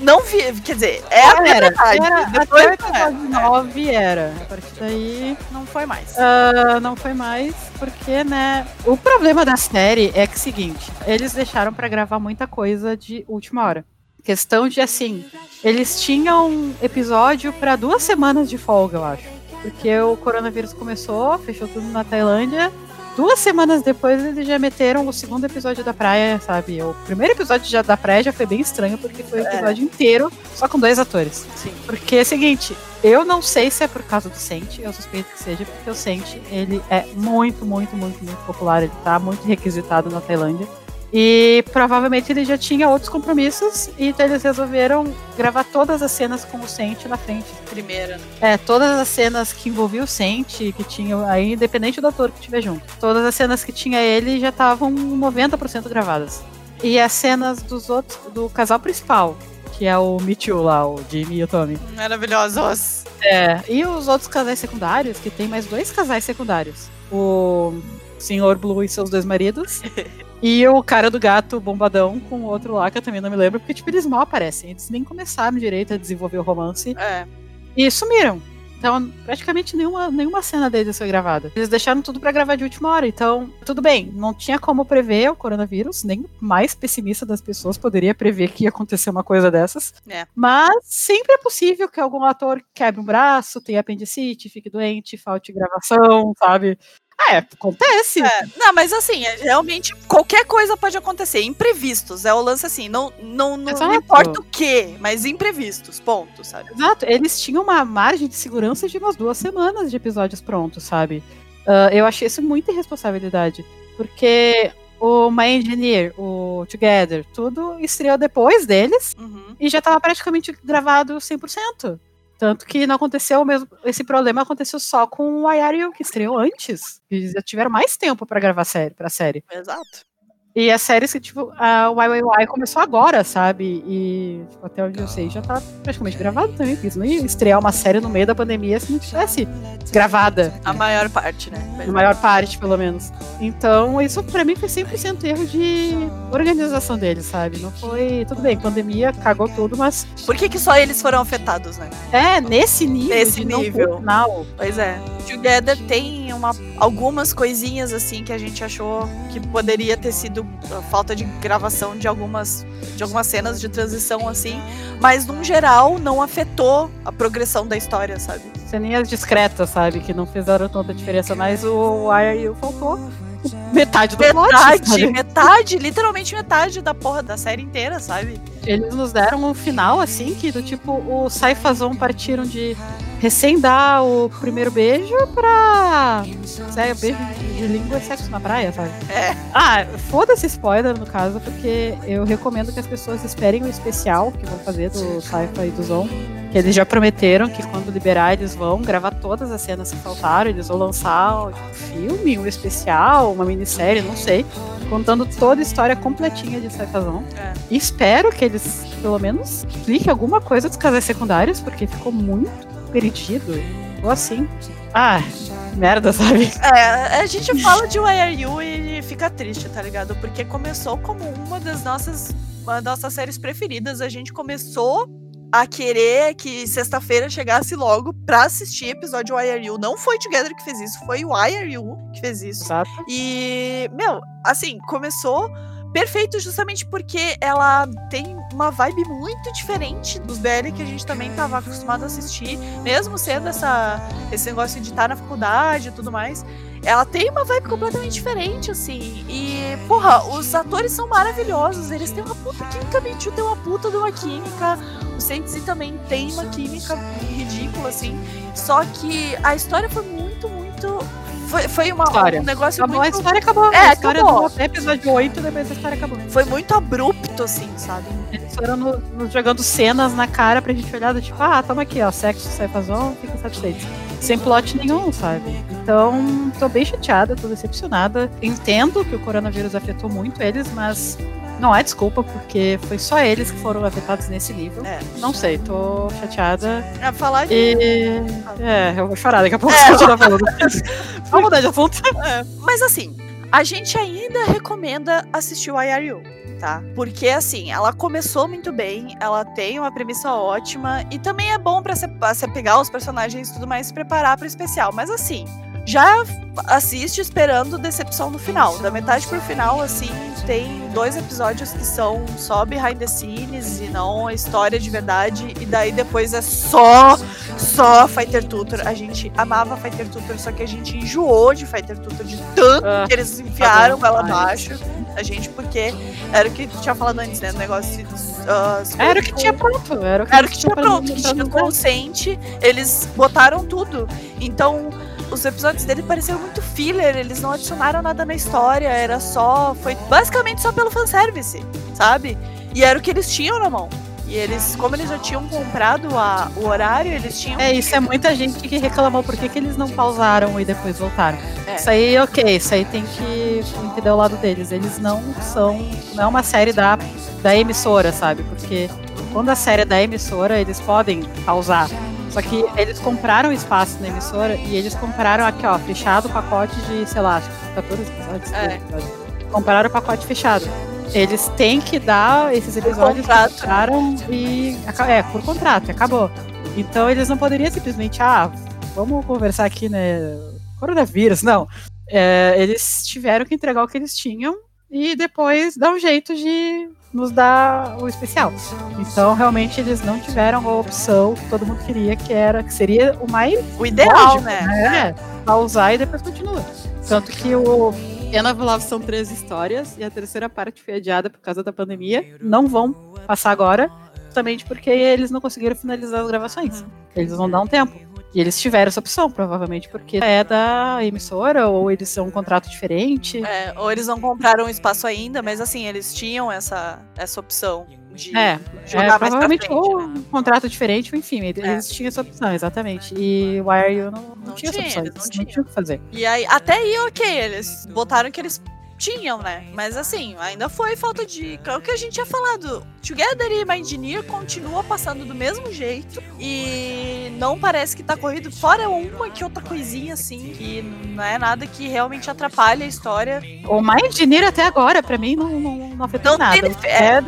Não vi, quer dizer, é a era, verdade. Era, Depois até o episódio 9 era. A partir daí. Não foi mais. Uh, não foi mais, porque, né? O problema da série é que é o seguinte: eles deixaram para gravar muita coisa de última hora. Questão de assim, eles tinham episódio para duas semanas de folga, eu acho. Porque o coronavírus começou, fechou tudo na Tailândia duas semanas depois eles já meteram o segundo episódio da praia, sabe? O primeiro episódio já da praia já foi bem estranho, porque foi o é. episódio é. inteiro só com dois atores. Sim. Porque é o seguinte, eu não sei se é por causa do Sente, eu suspeito que seja, porque o Sente, ele é muito, muito, muito, muito popular, ele tá muito requisitado na Tailândia. E provavelmente ele já tinha outros compromissos, e então eles resolveram gravar todas as cenas com o Sente na frente. Primeira. É, todas as cenas que envolviam o Sente, que tinham aí, independente do ator que estiver junto. Todas as cenas que tinha ele já estavam 90% gravadas. E as cenas dos outros, do casal principal, que é o Michu lá, o Jimmy e o Tommy. Maravilhosos. É, e os outros casais secundários, que tem mais dois casais secundários. O Senhor Blue e seus dois maridos. *laughs* E o cara do gato bombadão com o outro lá, que eu também não me lembro, porque, tipo, eles mal aparecem. Eles nem começaram direito a desenvolver o romance. É. E sumiram. Então, praticamente nenhuma, nenhuma cena deles foi gravada. Eles deixaram tudo para gravar de última hora. Então, tudo bem, não tinha como prever o coronavírus, nem o mais pessimista das pessoas poderia prever que ia acontecer uma coisa dessas. É. Mas sempre é possível que algum ator quebre um braço, tenha apendicite, fique doente, falte gravação, sabe? É, acontece. É, não, mas assim, é, realmente qualquer coisa pode acontecer. Imprevistos. É o lance assim, não, não, não, não importa o que, mas imprevistos, ponto, sabe? Exato. Eles tinham uma margem de segurança de umas duas semanas de episódios prontos, sabe? Uh, eu achei isso muita irresponsabilidade. Porque o My Engineer, o Together, tudo estreou depois deles uhum. e já estava praticamente gravado 100%. Tanto que não aconteceu mesmo. Esse problema aconteceu só com o Ayario, que estreou antes. Eles já tiveram mais tempo para gravar série, pra série. Exato. E a série, tipo, a YYY começou agora, sabe? E tipo, até onde eu sei, já tá praticamente gravado também. Porque não ia estrear uma série no meio da pandemia se não tivesse gravada. A maior parte, né? A maior parte, pelo menos. Então, isso pra mim foi 100% erro de organização deles, sabe? Não foi. Tudo bem, pandemia cagou tudo, mas. Por que, que só eles foram afetados, né? É, nesse nível. Nesse nível. Não pois é. Together tem uma, algumas coisinhas assim que a gente achou que poderia ter sido falta de gravação de algumas de algumas cenas de transição assim, mas num geral não afetou a progressão da história, sabe? Ceninhas discretas, sabe, que não fizeram tanta diferença, mas o Wire faltou metade do metade, plot, sabe? metade, literalmente metade da porra da série inteira, sabe? Eles nos deram um final assim que do tipo o Saifazon partiram de recém dar o primeiro beijo pra. Sério, beijo de língua e sexo na praia, sabe? É. Ah, foda-se spoiler no caso, porque eu recomendo que as pessoas esperem o especial que vão fazer do Saifa e do Zon. Que eles já prometeram que quando liberar eles vão gravar todas as cenas que faltaram, eles vão lançar um filme, um especial, uma minissérie, não sei, contando toda a história completinha de Saifazon. É. Espero que eles, pelo menos, expliquem alguma coisa dos casais secundários, porque ficou muito perdido. Ou assim. Ah, merda, sabe? É, a gente fala de YRU e fica triste, tá ligado? Porque começou como uma das nossas, uma das nossas séries preferidas. A gente começou a querer que sexta-feira chegasse logo pra assistir episódio YRU. Não foi Together que fez isso, foi o YRU que fez isso. Exato. E, meu, assim, começou perfeito justamente porque ela tem uma vibe muito diferente dos BL que a gente também estava acostumado a assistir, mesmo sendo essa, esse negócio de estar na faculdade e tudo mais. Ela tem uma vibe completamente diferente, assim. E, porra, os atores são maravilhosos. Eles têm uma puta química, Mentiu tem uma puta de uma química. O Sensi também tem uma química ridícula, assim. Só que a história foi muito, muito foi, foi uma, História. um negócio Acabou, muito... a história acabou. É, a história acabou. até episódio 8, depois a história acabou. Foi muito abrupto, assim, sabe? Eles foram no- nos jogando cenas na cara pra gente olhar do tipo, ah, toma aqui, ó, sexo, saifazon, fica satisfeito. Sem plot nenhum, sabe? Então, tô bem chateada, tô decepcionada. Entendo que o coronavírus afetou muito eles, mas não é desculpa, porque foi só eles que foram afetados nesse nível. É. Não sei, tô chateada. Pra falar de... E. É, eu vou chorar daqui a pouco É. continuar falando. *laughs* Vamos mudar de assunto. É, Mas assim, a gente ainda recomenda assistir o IRU, tá? Porque assim, ela começou muito bem, ela tem uma premissa ótima e também é bom pra você pegar os personagens e tudo mais e se preparar pro especial. Mas assim, já assiste esperando decepção no final. Da metade pro final, assim, tem dois episódios que são só behind the scenes e não a história de verdade. E daí depois é só, só Fighter Tutor. A gente amava Fighter Tutor, só que a gente enjoou de Fighter Tutor de tanto Ah, que eles enfiaram bom ela abaixo. A gente, porque era o que tinha falado antes, né? O negócio de. as Era o que tinha pronto. Era o que, era o que tinha pronto, que tinha consente, eles botaram tudo. Então, os episódios dele pareceram muito filler, eles não adicionaram nada na história, era só. Foi basicamente só pelo fanservice, sabe? E era o que eles tinham na mão. E eles, como eles já tinham comprado a- o horário, eles tinham. É, isso é muita gente que reclamou por que, que eles não pausaram e depois voltaram. É. Isso aí, ok, isso aí tem que entender o lado deles. Eles não são. Não é uma série da, da emissora, sabe? Porque quando a série é da emissora, eles podem pausar. Só que eles compraram espaço na emissora e eles compraram aqui, ó, fechado o pacote de, sei lá, acho que 14 episódios. É. 13 episódios. Compraram o pacote fechado. Eles têm que dar esses episódios que fecharam e. É, por contrato, acabou. Então eles não poderiam simplesmente, ah, vamos conversar aqui, né? Coronavírus, não. É, eles tiveram que entregar o que eles tinham e depois dar um jeito de nos dar o especial. Então, realmente, eles não tiveram a opção que todo mundo queria, que era que seria o mais. O ideal, lógico, né? né? Pra usar e depois continua. Tanto que o End of Love são três histórias e a terceira parte foi adiada por causa da pandemia. Não vão passar agora, justamente porque eles não conseguiram finalizar as gravações. Eles vão dar um tempo. E eles tiveram essa opção, provavelmente porque é da emissora, ou eles são um contrato diferente. É, ou eles não compraram espaço ainda, mas assim, eles tinham essa, essa opção de é, jogar é, provavelmente frente, ou né? um contrato diferente, ou enfim, eles é. tinham essa opção, exatamente. E o Wire não, não, não tinha, tinha essa opção, eles não, tinham o que fazer. E aí, até aí, ok, eles botaram que eles tinham, né? Mas assim, ainda foi falta de. É o que a gente tinha falado. Together e Engineer continua passando do mesmo jeito. E não parece que tá corrido. Fora uma que outra coisinha, assim, que não é nada que realmente atrapalha a história. O Engineer até agora, pra mim, não, não, não afetou não nada. Teve, é.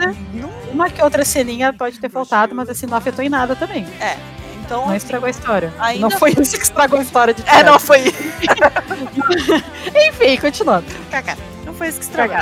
Uma que outra ceninha pode ter faltado, mas assim, não afetou em nada também. É. Então, não estragou a história. Não foi isso que estragou a história de É, não foi. *laughs* Enfim, continuando. Cacá foi isso que estragou.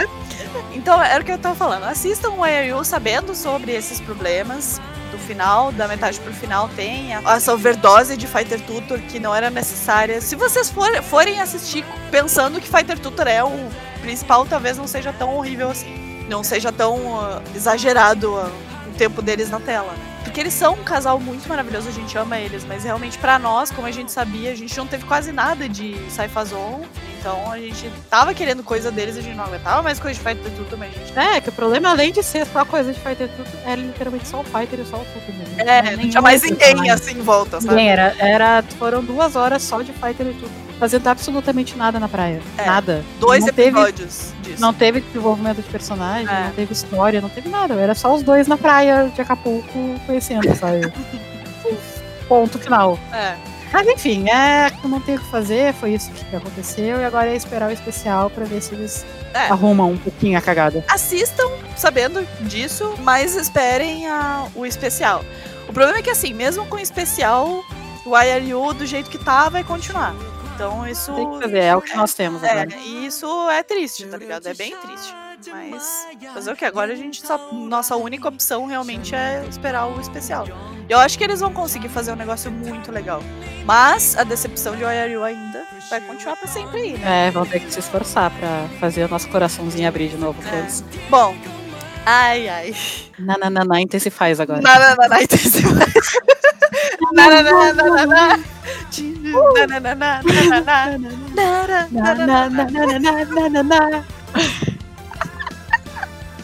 Então, era o que eu tava falando. Assistam o IRU sabendo sobre esses problemas. Do final, da metade pro final, tem essa overdose de Fighter Tutor que não era necessária. Se vocês for, forem assistir pensando que Fighter Tutor é o principal, talvez não seja tão horrível assim. Não seja tão uh, exagerado uh, o tempo deles na tela. Porque eles são um casal muito maravilhoso, a gente ama eles, mas realmente para nós, como a gente sabia, a gente não teve quase nada de Saifazon então a gente tava querendo coisa deles e a gente não aguentava mais coisa de Fighter Tudo também, gente. É, que o problema, além de ser só coisa de Fighter Tudo, era literalmente só o Fighter e só o Tudo mesmo. É, não, tinha mais ninguém assim em volta, sabe? Ninguém, era, era, foram duas horas só de Fighter e Tudo. Fazendo absolutamente nada na praia. É, nada. Dois não episódios teve, disso. Não teve desenvolvimento de personagem, é. não teve história, não teve nada. Era só os dois na praia de Acapulco conhecendo, sabe? *laughs* Ponto final. É. Mas enfim, é, não tem o que fazer, foi isso que aconteceu, e agora é esperar o especial para ver se eles é. arrumam um pouquinho a cagada. Assistam sabendo disso, mas esperem a, o especial. O problema é que assim, mesmo com o especial, o IRU do jeito que tá vai continuar. Então isso. Tem que fazer, é o que nós temos é, agora. E isso é triste, tá ligado? É bem triste. Mas fazer o que? Agora a gente só. Nossa única opção realmente é esperar o especial. Eu acho que eles vão conseguir fazer um negócio muito legal. Mas a decepção de OIRU ainda vai continuar pra sempre aí, né? É, vão ter que se esforçar pra fazer o nosso coraçãozinho abrir de novo. É. Bom, ai, ai. Nananana, intensifies agora. Nananana, intensifies. Nananana. Nananana.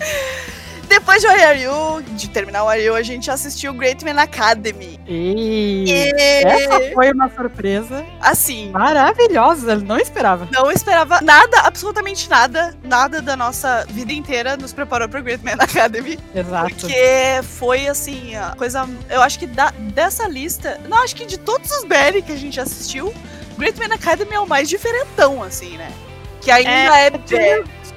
*laughs* Depois de Warrior de terminar o Warrior, a gente assistiu Great Man Academy. E... e... Essa foi uma surpresa. Assim. Maravilhosa, não esperava. Não esperava nada, absolutamente nada, nada da nossa vida inteira nos preparou para Great Man Academy. Exato. Porque foi assim, a coisa. Eu acho que da, dessa lista. Não, acho que de todos os BL que a gente assistiu, Great Man Academy é o mais diferentão, assim, né? Que ainda é. é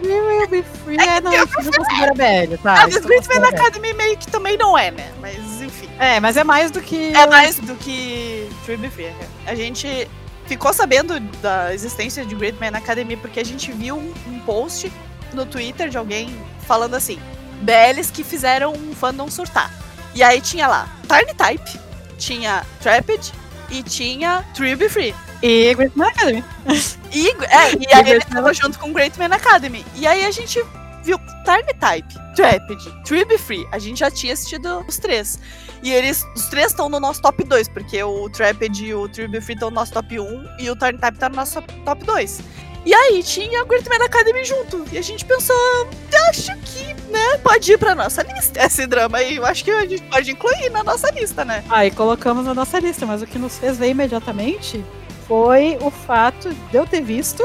Will Be Free é, não, isso não considera BL, tá? A Man Academy meio que também não é, né? Mas enfim. É, mas é mais do que. É mais do que Will Be Free. A gente ficou sabendo da existência de Great Man Academy porque a gente viu um post no Twitter de alguém falando assim: BLs que fizeram um fandom surtar. E aí tinha lá Tiny Type, tinha Trapped e tinha Tree Be Free. E Great Man Academy. E, é, e aí ele tava junto com Great Man Academy. E aí a gente viu Time Type, Trapid, Trib Free. A gente já tinha assistido os três. E eles, os três estão no nosso top 2, porque o Trapid e o Trib Free estão no nosso top 1 e o Time Type tá no nosso top 2. E aí tinha o Great Man Academy junto. E a gente pensou, acho que, né, pode ir pra nossa lista esse drama aí. Eu acho que a gente pode incluir na nossa lista, né? Aí colocamos na nossa lista, mas o que nos fez ver imediatamente foi o fato de eu ter visto.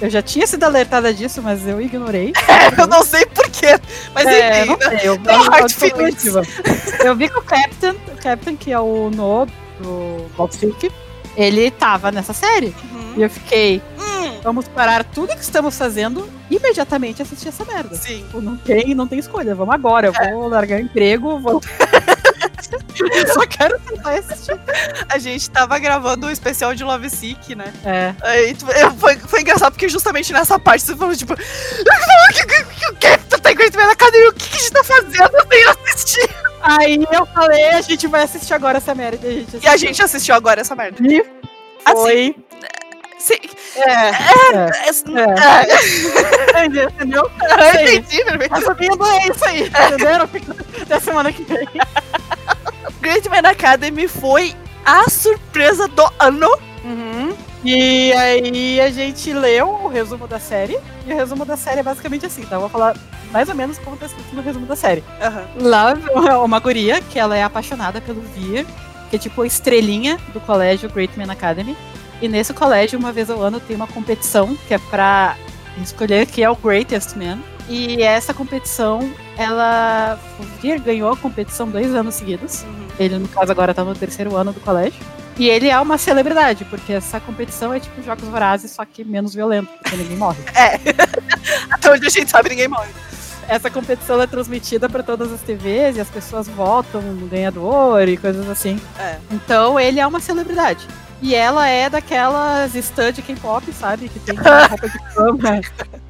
Eu já tinha sido alertada disso, mas eu ignorei. *laughs* É, eu não sei porquê. Mas é, enfim, não sei, eu, eu, eu vi que o Captain, o Captain, que é o No do Box ele tava nessa série. Uhum. E eu fiquei. Hum. Vamos parar tudo que estamos fazendo imediatamente assistir essa merda. Sim. Tipo, não tem, não tem escolha. Vamos agora. Eu É. vou largar o emprego, vou. *laughs* *laughs* Eu só quero tentar assistir. A gente tava gravando um especial de Love Sick, né? É. Aí, foi, foi engraçado porque justamente nessa parte você falou, tipo, o que, tu tá Great Man Academy? O que, que a gente tá fazendo? Eu tenho assistir. Aí eu falei, a gente vai assistir agora essa merda. A gente, E a gente assistiu agora essa merda. E foi. Sim, É, é. é, É. Entendeu? eu entendi, perfeito. Resumindo, é isso aí. Entenderam? Fica Até semana que vem. *laughs* Great Man Academy foi a surpresa do ano. Uhum. E aí a gente leu o resumo da série. E o resumo da série é basicamente assim, tá? Eu vou falar mais ou menos como tá escrito no resumo da série. Aham. Love é uma guria que ela é apaixonada pelo Vir, que é tipo a estrelinha do colégio Great Man Academy. E nesse colégio, uma vez ao ano, tem uma competição que é pra escolher quem é o Greatest Man. E essa competição, ela. O Vir ganhou a competição dois anos seguidos. Uhum. Ele, no caso, agora tá no terceiro ano do colégio. E ele é uma celebridade, porque essa competição é tipo Jogos Vorazes, só que menos violento, porque ninguém morre. *laughs* Até onde a gente sabe, ninguém morre. Essa competição é transmitida para todas as TVs e as pessoas votam no ganhador e coisas assim. É. Então ele é uma celebridade. E ela é daquelas stud K-pop, sabe? Que tem *laughs* roupa de cama.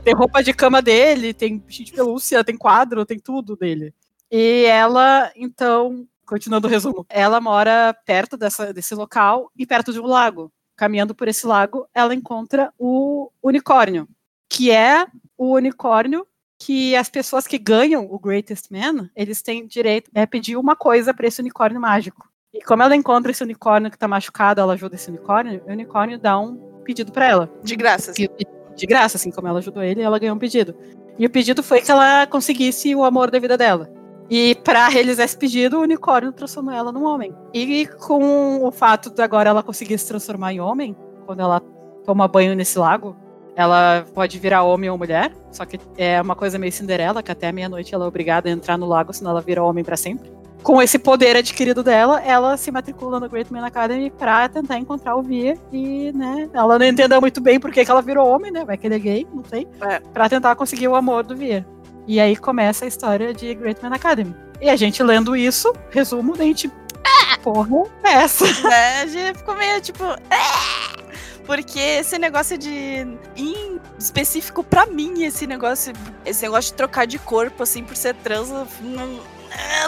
tem roupa de cama dele, tem bichinho de pelúcia, tem quadro, tem tudo dele. E ela, então, continuando o resumo, ela mora perto dessa, desse local e perto de um lago. Caminhando por esse lago, ela encontra o unicórnio, que é o unicórnio que as pessoas que ganham o Greatest Man, eles têm direito a pedir uma coisa para esse unicórnio mágico. E como ela encontra esse unicórnio que tá machucado, ela ajuda esse unicórnio, o unicórnio dá um pedido para ela. De graça. assim. De graça, assim como ela ajudou ele, ela ganhou um pedido. E o pedido foi que ela conseguisse o amor da vida dela. E para realizar esse pedido, o unicórnio transformou ela num homem. E com o fato de agora ela conseguir se transformar em homem, quando ela toma banho nesse lago, ela pode virar homem ou mulher. Só que é uma coisa meio Cinderela, que até meia-noite ela é obrigada a entrar no lago, senão ela vira homem para sempre. Com esse poder adquirido dela, ela se matricula no Great Man Academy pra tentar encontrar o Vir e, né, ela não entendeu muito bem por que ela virou homem, né, vai que ele é gay, não sei, É. pra tentar conseguir o amor do Vir. E aí começa a história de Great Man Academy. E a gente lendo isso, resumo, a gente, "Ah, porra, é essa? né? *laughs* A gente ficou meio tipo. "É!" Porque esse negócio de. Em específico pra mim, esse negócio. Esse negócio de trocar de corpo, assim, por ser trans, não, é,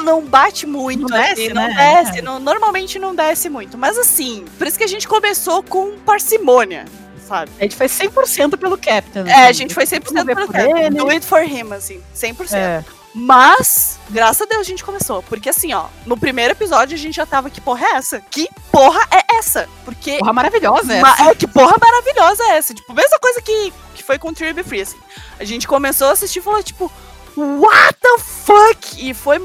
não bate muito. Não desce, assim, não né? desce. não- normalmente não desce muito. Mas assim, por isso que a gente começou com parcimônia, sabe? A gente foi 100% pelo Captain. É, a gente foi 100% Vamos ver pelo Captain. Do it for him, assim, 100%. É, Mas, graças a Deus a gente começou. Porque assim, ó, no primeiro episódio a gente já tava, que porra é essa? Que porra é essa? Porque. porra maravilhosa Ma- essa. é, que porra maravilhosa é essa? Tipo, mesma coisa que, que foi com Tree Be Free, assim. A gente começou a assistir e falou, tipo, what the fuck? E foi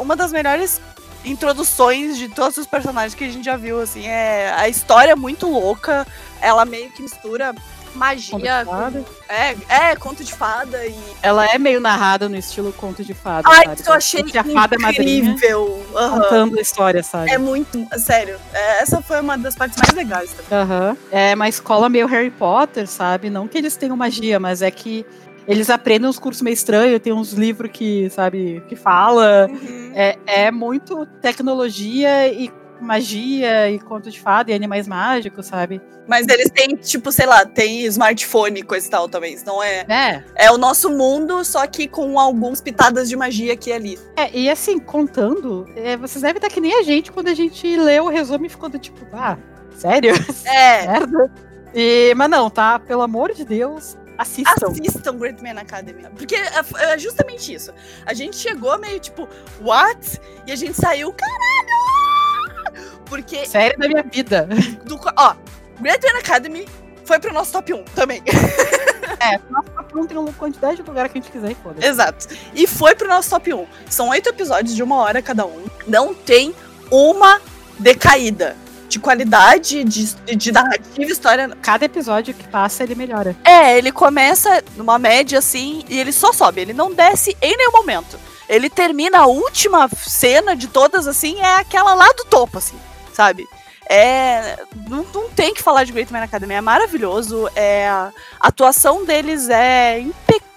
uma das melhores introduções de todos os personagens que a gente já viu, assim. É, a história é muito louca, ela meio que mistura magia com, é, é, conto de fada e Ela é meio narrada no estilo conto de fada. Ai, sabe? eu achei Tem a fada madrinha incrível. Aham. contando a história, sabe? É muito, sério. é, essa foi uma das partes mais legais também. Aham. É uma escola meio Harry Potter, sabe? Não que eles tenham magia, mas é que eles aprendem uns cursos meio estranhos, tem uns livros que, sabe, que fala. É, é muito tecnologia e magia e conto de fada e animais mágicos, sabe? Mas eles têm, tipo, sei lá, tem smartphone e coisa e tal também. Não é. É. É o nosso mundo, só que com algumas pitadas de magia aqui e ali. É, e assim, contando, é, vocês devem estar que nem a gente quando a gente lê o resumo e ficou do tipo, ah, sério? É. *laughs* Merda. E, mas não, tá? Pelo amor de Deus, assistam. Assistam Great Man Academy. Porque é, é justamente isso. A gente chegou meio tipo, what? E a gente saiu, caralho! Porque, Série da minha vida. *laughs* do, ó, Great Man Academy foi pro nosso top 1 também. *laughs* É, nossa, não tem uma quantidade de lugar que a gente quiser e foda Exato. E foi pro nosso top 1. São oito episódios de uma hora cada um. Não tem uma decaída de qualidade, de, de narrativa, história. Cada episódio que passa, ele melhora. É, ele começa numa média assim e ele só sobe. Ele não desce em nenhum momento. Ele termina a última cena de todas assim, é aquela lá do topo, assim, sabe? É, não, não tem que falar de Great Man Academy, é maravilhoso. É, a atuação deles é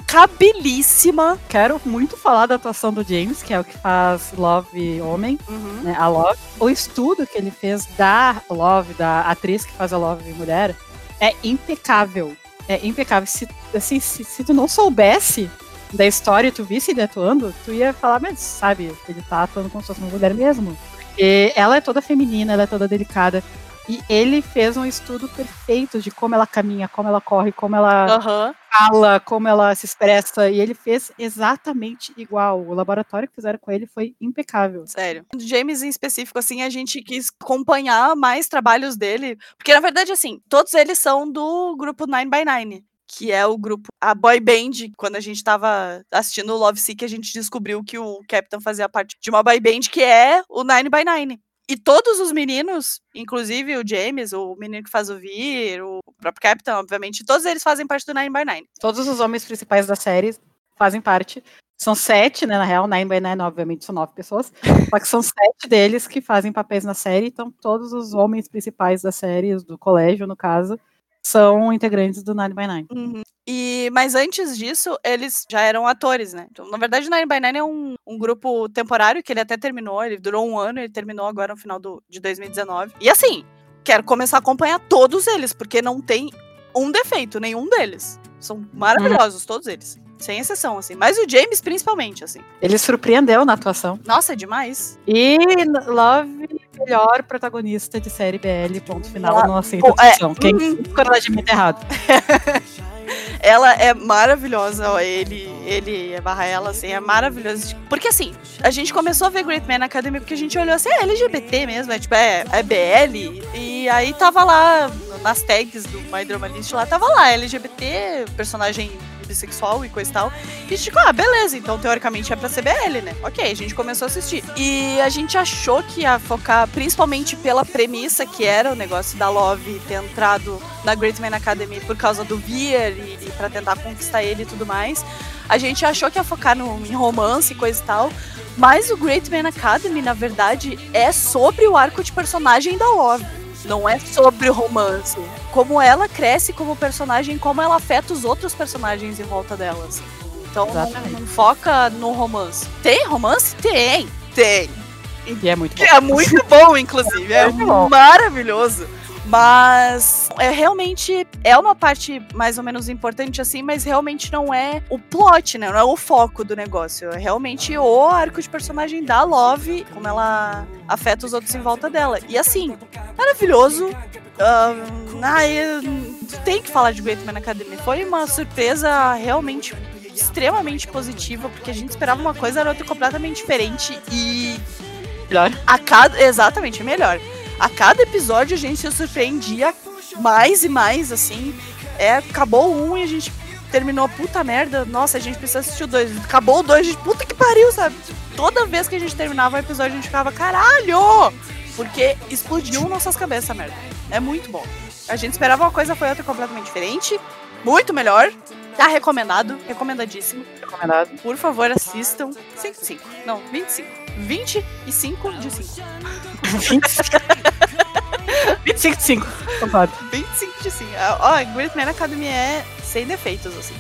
impecabilíssima. Quero muito falar da atuação do James, que é o que faz Love Homem, uhum. né, a Love. O estudo que ele fez da Love, da atriz que faz a Love Mulher, é impecável. É impecável. Se, assim, se, se tu não soubesse da história e tu visse ele atuando, tu ia falar, mas sabe, ele tá atuando como se fosse uma mulher mesmo. Porque ela é toda feminina, ela é toda delicada. E ele fez um estudo perfeito de como ela caminha, como ela corre, como ela uhum. fala, como ela se expressa. E ele fez exatamente igual. O laboratório que fizeram com ele foi impecável. Sério. James, em específico, assim, a gente quis acompanhar mais trabalhos dele. Porque, na verdade, assim, todos eles são do grupo Nine by Nine que é o grupo, a boy band, quando a gente tava assistindo o Love Sick, a gente descobriu que o Captain fazia parte de uma boy band que é o Nine by Nine. E todos os meninos, inclusive o James, o menino que faz o Vir, o próprio Captain, obviamente, todos eles fazem parte do Nine by Nine. Todos os homens principais da série fazem parte. São sete, né? Na real, Nine by Nine, obviamente, são nove pessoas. *laughs* Só que são sete deles que fazem papéis na série. Então, todos os homens principais da série, do colégio, no caso, são integrantes do Nine by Nine. Uhum. E, mas antes disso, eles já eram atores, né? Então, na verdade, o Nine by Nine é um, um grupo temporário que ele até terminou, ele durou um ano, ele terminou agora no final do, de 2019. E assim, quero começar a acompanhar todos eles, porque não tem um defeito, nenhum deles. São maravilhosos, uhum. todos eles. Sem exceção, assim. Mas o James, principalmente, assim. Ele surpreendeu na atuação. Nossa, é demais. E Love, melhor protagonista de série BL, ponto final, ah, não aceita. É, Quem hum, coragem muito errado. *laughs* ela é maravilhosa, ó, ele, ele barra ela, assim, é maravilhoso. Porque assim, a gente começou a ver Great Man Academy porque a gente olhou assim, é LGBT mesmo, é tipo, é, é BL. E aí tava lá, nas tags do My Drama List lá, tava lá, LGBT, personagem bissexual e coisa e tal. E a gente ficou, ah, beleza, então teoricamente é pra CBL, né? Ok, a gente começou a assistir. E a gente achou que ia focar principalmente pela premissa que era o negócio da Love ter entrado na Great Man Academy por causa do Veer e, e pra tentar conquistar ele e tudo mais. A gente achou que ia focar no, em romance e coisa e tal. Mas o Great Man Academy, na verdade, é sobre o arco de personagem da Love. Não é sobre o romance. Como ela cresce como personagem, como ela afeta os outros personagens em volta dela. Assim. Então não, não, foca no romance. Tem romance? Tem. Tem. E é muito bom. É muito bom, inclusive. *laughs* É, é maravilhoso. Mas é realmente é uma parte mais ou menos importante assim, mas realmente não é o plot, né? Não é o foco do negócio. É realmente o arco de personagem da Love, como ela afeta os outros em volta dela. E assim, maravilhoso. Um, ai, tem que falar de Great Academy. Foi uma surpresa realmente extremamente positiva, porque a gente esperava uma coisa, era outra completamente diferente e. Melhor. A cada. Exatamente, melhor a cada episódio a gente se surpreendia mais e mais, assim. É, acabou um e a gente terminou, puta merda, nossa, a gente precisa assistir o dois. Acabou o dois, a gente, puta que pariu, sabe? Toda vez que a gente terminava o episódio, a gente ficava, caralho! Porque explodiu nossas cabeças, merda. É muito bom. A gente esperava uma coisa, foi outra completamente diferente. Muito melhor. Tá recomendado, recomendadíssimo. Recomendado. Por favor, assistam. 5 de 5. Não, 25. 25 de 5. 25 *laughs* de 5. Concordo. 25 de 5. Ó, Great Man Academy é sem defeitos, assim.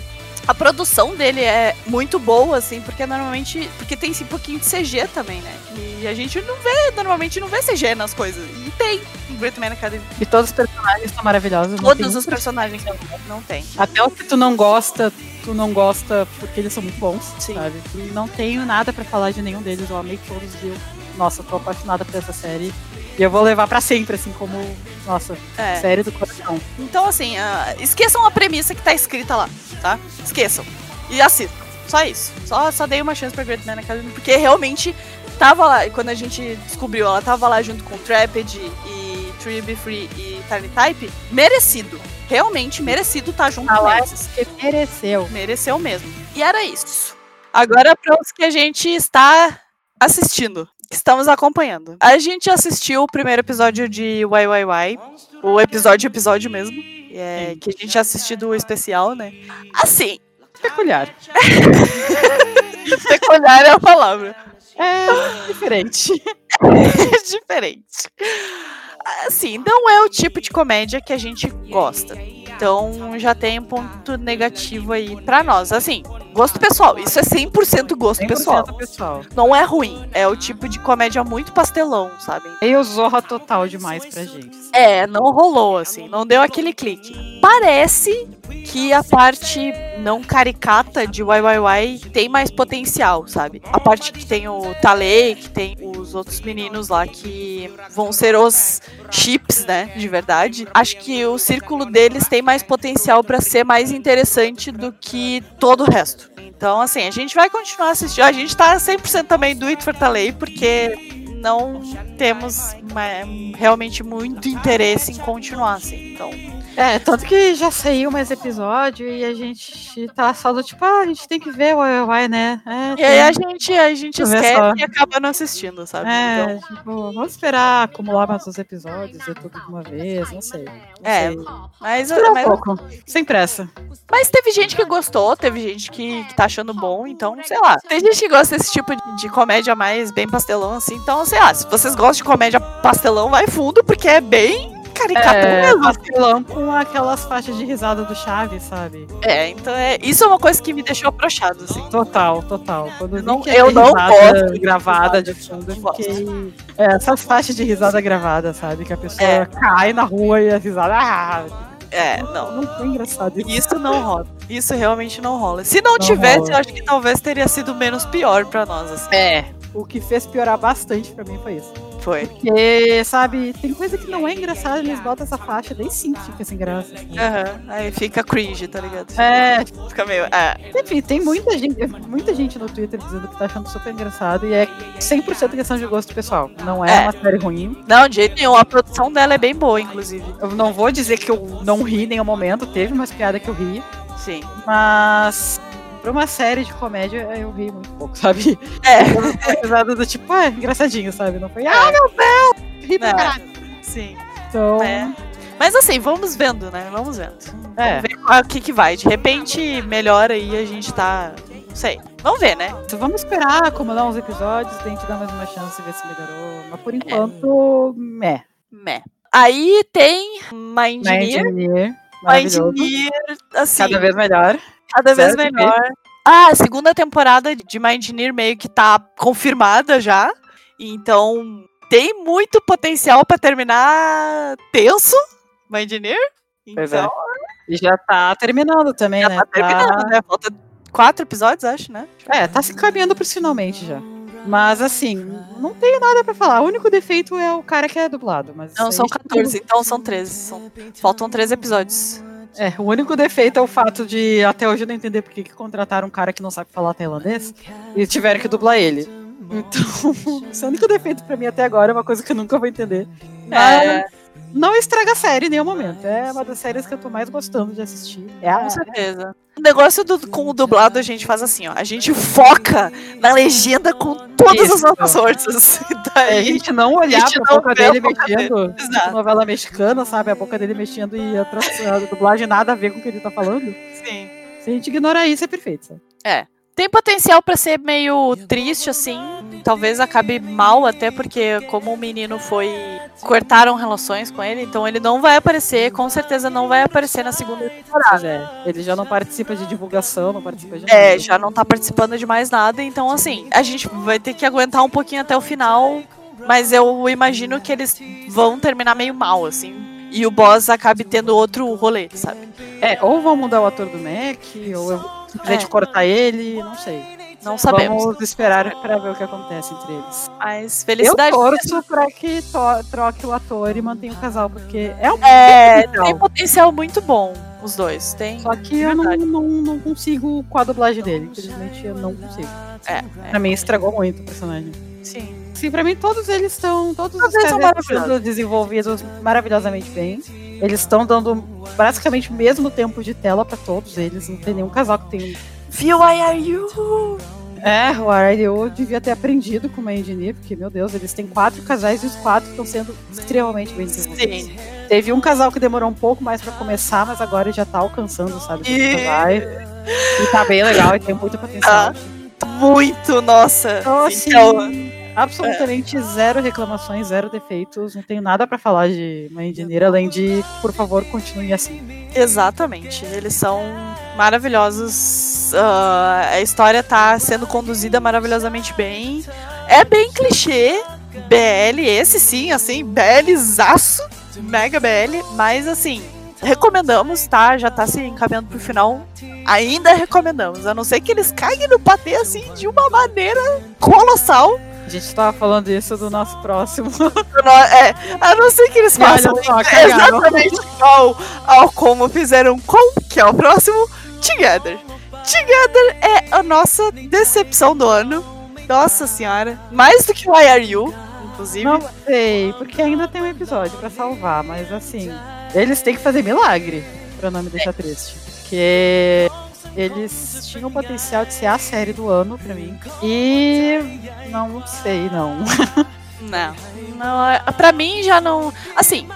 A produção dele é muito boa, assim, porque normalmente. Porque tem esse pouquinho de CG também, né? E a gente não vê, normalmente não vê CG nas coisas. E tem em Great Man Academy. E todos os personagens são maravilhosos. Todos os personagens não, não tem. Até o que tu não gosta, tu não gosta porque eles são muito bons, Sim. sabe? não tenho nada para falar de nenhum deles, eu amei todos, viu? Nossa, tô apaixonada por essa série. E eu vou levar para sempre, assim, como, nossa, é. série do coração. Então, assim, uh, esqueçam a premissa que tá escrita lá, tá? Esqueçam. E assistam. Só isso. Só, só dei uma chance pra Great Man Academy, porque realmente tava lá, e quando a gente descobriu, ela tava lá junto com Trapid e Tree Be Free e Tiny Type, merecido. Realmente merecido estar tá junto ah, com esses. Que mereceu. Mereceu mesmo. E era isso. Agora para os que a gente está assistindo que estamos acompanhando. A gente assistiu o primeiro episódio de YYY, o episódio episódio mesmo, é, que a gente assistiu do especial, né? Assim, peculiar. *laughs* peculiar é a palavra. É diferente. é *laughs* diferente. assim, não é o tipo de comédia que a gente gosta. Então já tem um ponto negativo aí pra nós. Assim, gosto pessoal. Isso é 100% gosto 100% pessoal. pessoal. Não é ruim. É o tipo de comédia muito pastelão, sabe? E o Zorra total demais pra gente. É, não rolou, assim. Não deu aquele clique. Parece que a parte não caricata de YYY tem mais potencial, sabe? A parte que tem o Talei, que tem os outros meninos lá que vão ser os chips, né, de verdade. Acho que o círculo deles tem mais potencial para ser mais interessante do que todo o resto. Então, assim, a gente vai continuar assistindo. A gente tá 100% também do It for Talei, porque não temos realmente muito interesse em continuar, assim. Então, é, tanto que já saiu mais episódio e a gente tá só do tipo, ah, a gente tem que ver o Oi, né? É, e aí a gente, a gente esquece e acaba não assistindo, sabe? É, então... tipo, vamos esperar acumular mais os episódios e tudo de uma vez, não sei. Não é, sei. mas, mas... Um pouco, sem pressa. Mas teve gente que gostou, teve gente que, que tá achando bom, então, sei lá. Tem gente que gosta desse tipo de, de comédia mais bem pastelão, assim, então, sei lá, se vocês gostam de comédia pastelão, vai fundo, porque é bem caricato é, mesmo. Com aquelas faixas de risada do Chaves, sabe? É, então é, isso é uma coisa que me deixou aprochado, assim. Total, total. Quando não, eu não gosto gravada de fundo, eu fiquei... É, essas faixas de risada gravada, sabe? Que a pessoa é. cai na rua e a risada... Ah, é, não. Não foi engraçado isso. Isso não rola. Isso realmente não rola. Se não, não tivesse, rola. eu acho que talvez teria sido menos pior pra nós. Assim. É. O que fez piorar bastante pra mim foi isso. Foi. Porque, sabe, tem coisa que não é engraçada, eles botam essa faixa, daí sim fica sem graça. Assim. Uhum. Aí fica cringe, tá ligado? É. Fica meio. É. Enfim, tem muita gente, muita gente no Twitter dizendo que tá achando super engraçado e é 100% questão de gosto pessoal. Não é, é, uma série ruim. Não, de jeito nenhum. A produção dela é bem boa, inclusive. Eu não vou dizer que eu não ri em nenhum momento, teve umas piadas que eu ri. Sim. Mas pra uma série de comédia, eu ri muito pouco, sabe? É. Risada do tipo, ah, engraçadinho, sabe? Não foi, ah, meu Deus! Ri pra caralho. Sim. Então. É. Mas assim, vamos vendo, né? Vamos vendo. É. Vamos ver o que, que vai. De repente melhora e a gente tá. Não sei. Vamos ver, né? Então vamos esperar acumular uns episódios, a gente dar mais uma chance e ver se melhorou. Mas por enquanto, é. meh. Meh. Aí tem Mind Engineer. Mind Engineer, assim. Cada vez melhor. Cada vez melhor. Ah, a segunda temporada de Mind Engineer meio que tá confirmada já. Então, tem muito potencial para terminar tenso, Mind Engineer. Pois é. então, é. E já tá terminando também, já né? Tá terminando, tá... né? Falta quatro episódios, acho, né? É, tá se encaminhando pro finalmente já. Mas assim, não tenho nada para falar. O único defeito é o cara que é dublado. Mas não, são 14, então são 13. São... Faltam 13 episódios. É, o único defeito é o fato de até hoje eu não entender porque que contrataram um cara que não sabe falar tailandês e tiveram que dublar ele. Então, *laughs* esse é o único defeito pra mim até agora, é uma coisa que eu nunca vou entender. É. Não estraga a série em nenhum momento. É uma das séries que eu tô mais gostando de assistir. É a... Com certeza. O negócio do, com o dublado a gente faz assim, ó. A gente foca na legenda com todas Isso. as nossas forças. *laughs* Daí, a gente não olhar gente pra boca dele boca mexendo. Dele. Novela mexicana, sabe? A boca dele mexendo e a, a dublagem nada a ver com o que ele tá falando. Sim. Se a gente ignorar isso, é perfeito. Sabe? É. Tem potencial para ser meio triste, assim. Talvez acabe mal, até porque, como o menino foi. Cortaram relações com ele, então ele não vai aparecer, com certeza não vai aparecer na segunda temporada. É, ele já não participa de divulgação, não participa de É, já não tá participando de mais nada, então assim, a gente vai ter que aguentar um pouquinho até o final, mas eu imagino que eles vão terminar meio mal, assim. E o boss acabe tendo outro rolê, sabe? É, ou vão mudar o ator do Mac, ou eu simplesmente é. cortar ele, não sei. Não sabemos. Vamos esperar para ver o que acontece entre eles. Mas felicidade. Eu torço para que troque o ator e mantenha o casal, porque é um é, tem potencial muito bom os dois. Tem. Só que eu não, não, não consigo com a dublagem dele. Infelizmente eu não consigo. É, é. Pra mim estragou muito o personagem. Sim. Sim, pra mim todos eles estão. Todos, todos os são desenvolvidos maravilhosamente bem. Eles estão dando basicamente o mesmo tempo de tela para todos eles. Não tem nenhum casal que tem. Viu Why Are You? É, o Are You devia ter aprendido com uma engineer, porque, meu Deus, eles têm quatro casais e os quatro estão sendo extremamente bem desenvolvidos. Sim. Teve um casal que demorou um pouco mais para começar, mas agora já tá alcançando, sabe? E... E tá bem legal e tem muito potencial. Ah, muito, nossa. Então, assim, então absolutamente é. zero reclamações, zero defeitos. Não tenho nada para falar de Mãe Engineer, além de, por favor, continue assim. Exatamente. Eles são maravilhosos. Uh, a história tá sendo conduzida maravilhosamente bem. É bem clichê. BL, esse sim, assim, BLzaço. Mega BL. Mas assim, recomendamos, tá? Já tá se encaminhando pro final. Ainda recomendamos. A não ser que eles caiguem no patê assim de uma maneira colossal. A gente tava falando isso do nosso próximo. é, a não ser que eles façam exatamente igual ao como fizeram com, que é o próximo, Together. Together é a nossa decepção do ano. Nossa senhora. Mais do que Why Are You, inclusive. Não sei, porque ainda tem um episódio para salvar, mas assim, eles têm que fazer milagre pra não me deixar triste. Porque eles tinham o potencial de ser a série do ano pra mim. E não sei, não. *laughs* Não. não é, pra mim já não. Assim.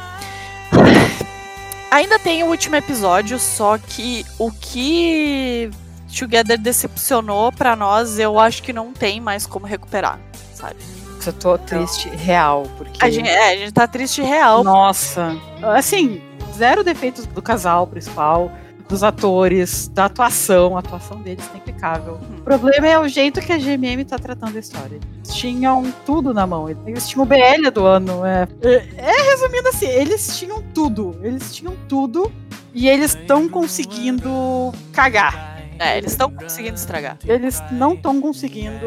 *sighs* Ainda tem o último episódio, só que o que Together decepcionou para nós, eu acho que não tem mais como recuperar, sabe? Eu tô triste então, real, porque. A gente, é, a gente tá triste real. Nossa. Assim, zero defeitos do casal principal dos atores, da atuação. A atuação deles tá impecável. O problema é o jeito que a GMM tá tratando a história. Eles tinham tudo na mão. Eles tinham o BL do ano. É, é resumindo assim, eles tinham tudo. Eles tinham tudo. E eles estão conseguindo cagar. É, eles estão conseguindo estragar. Eles não estão conseguindo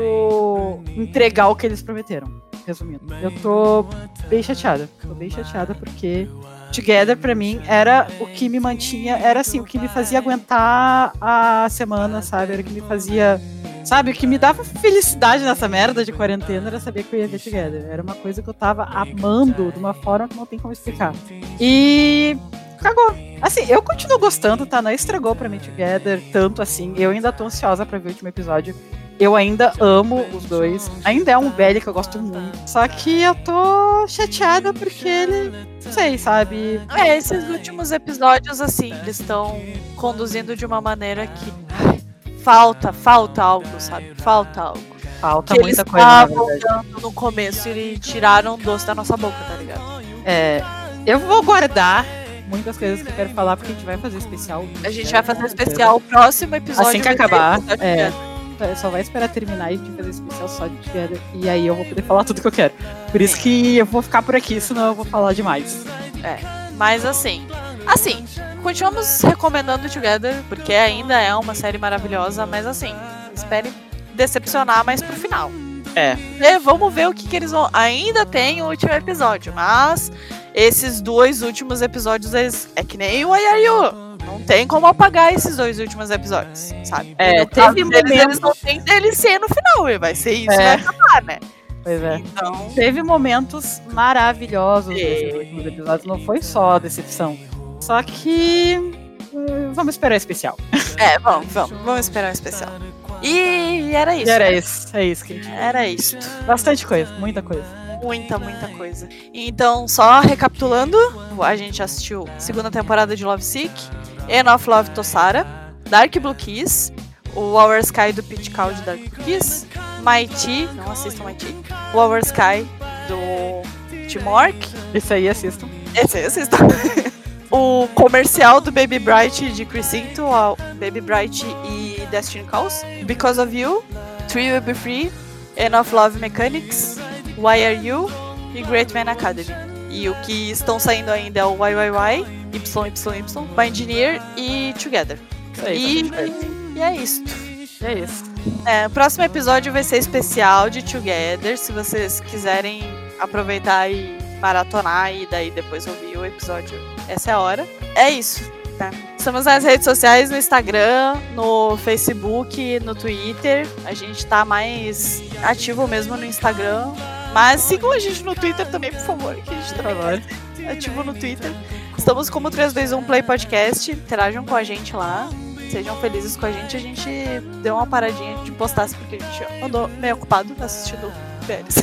entregar o que eles prometeram. Resumindo, eu tô bem chateada. Tô bem chateada porque Together, pra mim, era o que me mantinha, era assim, o que me fazia aguentar a semana, sabe? Era o que me fazia. Sabe, o que me dava felicidade nessa merda de quarentena era saber que eu ia ver Together. Era uma coisa que eu tava amando de uma forma que não tem como explicar. E. cagou. Assim, eu continuo gostando, tá? Não estragou pra mim Together tanto assim. Eu ainda tô ansiosa pra ver o último episódio. Eu ainda amo os dois. Ainda é um velho que eu gosto muito. Só que eu tô chateada porque ele. Não sei, sabe? É, esses últimos episódios, assim, eles estão conduzindo de uma maneira que. Falta, falta algo, sabe? Falta algo. Falta que muita coisa. Eles no começo e tiraram o doce da nossa boca, tá ligado? É. Eu vou guardar muitas coisas que eu quero falar, porque a gente vai fazer especial. A gente vai fazer especial o próximo episódio. Assim que acabar. É só vai esperar terminar e te fazer especial só de Together. E aí eu vou poder falar tudo que eu quero. Por isso que eu vou ficar por aqui, senão eu vou falar demais. É, mas assim. Assim, continuamos recomendando Together, porque ainda é uma série maravilhosa, mas assim, espere decepcionar mais pro final. É. E vamos ver o que, que eles vão. Ainda tem o último episódio, mas esses dois últimos episódios é que nem o Ayayu. Não tem como apagar esses dois últimos episódios, sabe? É, teve momentos... deles, eles não tem DLC no final, vai ser isso, é. vai acabar, né? Pois é. Então... Teve momentos maravilhosos nesses últimos episódios, não foi só decepção. Só que. Hum, vamos esperar o especial. É, vamos, vamos. Vamos esperar o especial. E era isso. E era né? isso. É isso. Era isso. Bastante coisa, muita coisa. Muita, muita coisa. Então, só recapitulando, a gente assistiu segunda temporada de Love Sick, End of Love Tossara, Dark Blue Kiss, o Our Sky do Pit Cow de Dark Blue Kiss, Mighty, não assistam Mighty, o Our Sky do Timork. Esse aí assistam. Esse aí assistam. *laughs* o comercial do Baby Bright de Crisinto, Baby Bright e Destiny Calls, Because of You, Three Will Be Free, End of Love Mechanics, Why Are You e Great Man Academy. E o que estão saindo ainda é o YYY YYY, By Engineer e Together. Aí, tá e, e é isso. É isso. É, o próximo episódio vai ser especial de Together. Se vocês quiserem aproveitar e maratonar e daí depois ouvir o episódio, essa é a hora. É isso. Tá? Estamos nas redes sociais, no Instagram, no Facebook, no Twitter. A gente tá mais ativo mesmo no Instagram. Mas sigam a gente no Twitter também, por favor, que a gente tá ativo no Twitter. Estamos como 321 Play Podcast. Interajam com a gente lá. Sejam felizes com a gente. A gente deu uma paradinha de postar porque a gente andou meio ocupado assistindo Pérez.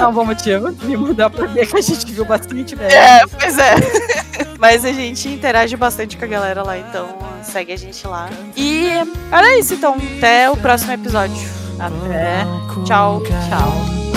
Um bom motivo. Me mudar pra ver que a gente viu bastante velho. É, pois é. *laughs* Mas a gente interage bastante com a galera lá, então segue a gente lá. E era isso, então. Até o próximo episódio. Até. Tchau. Tchau.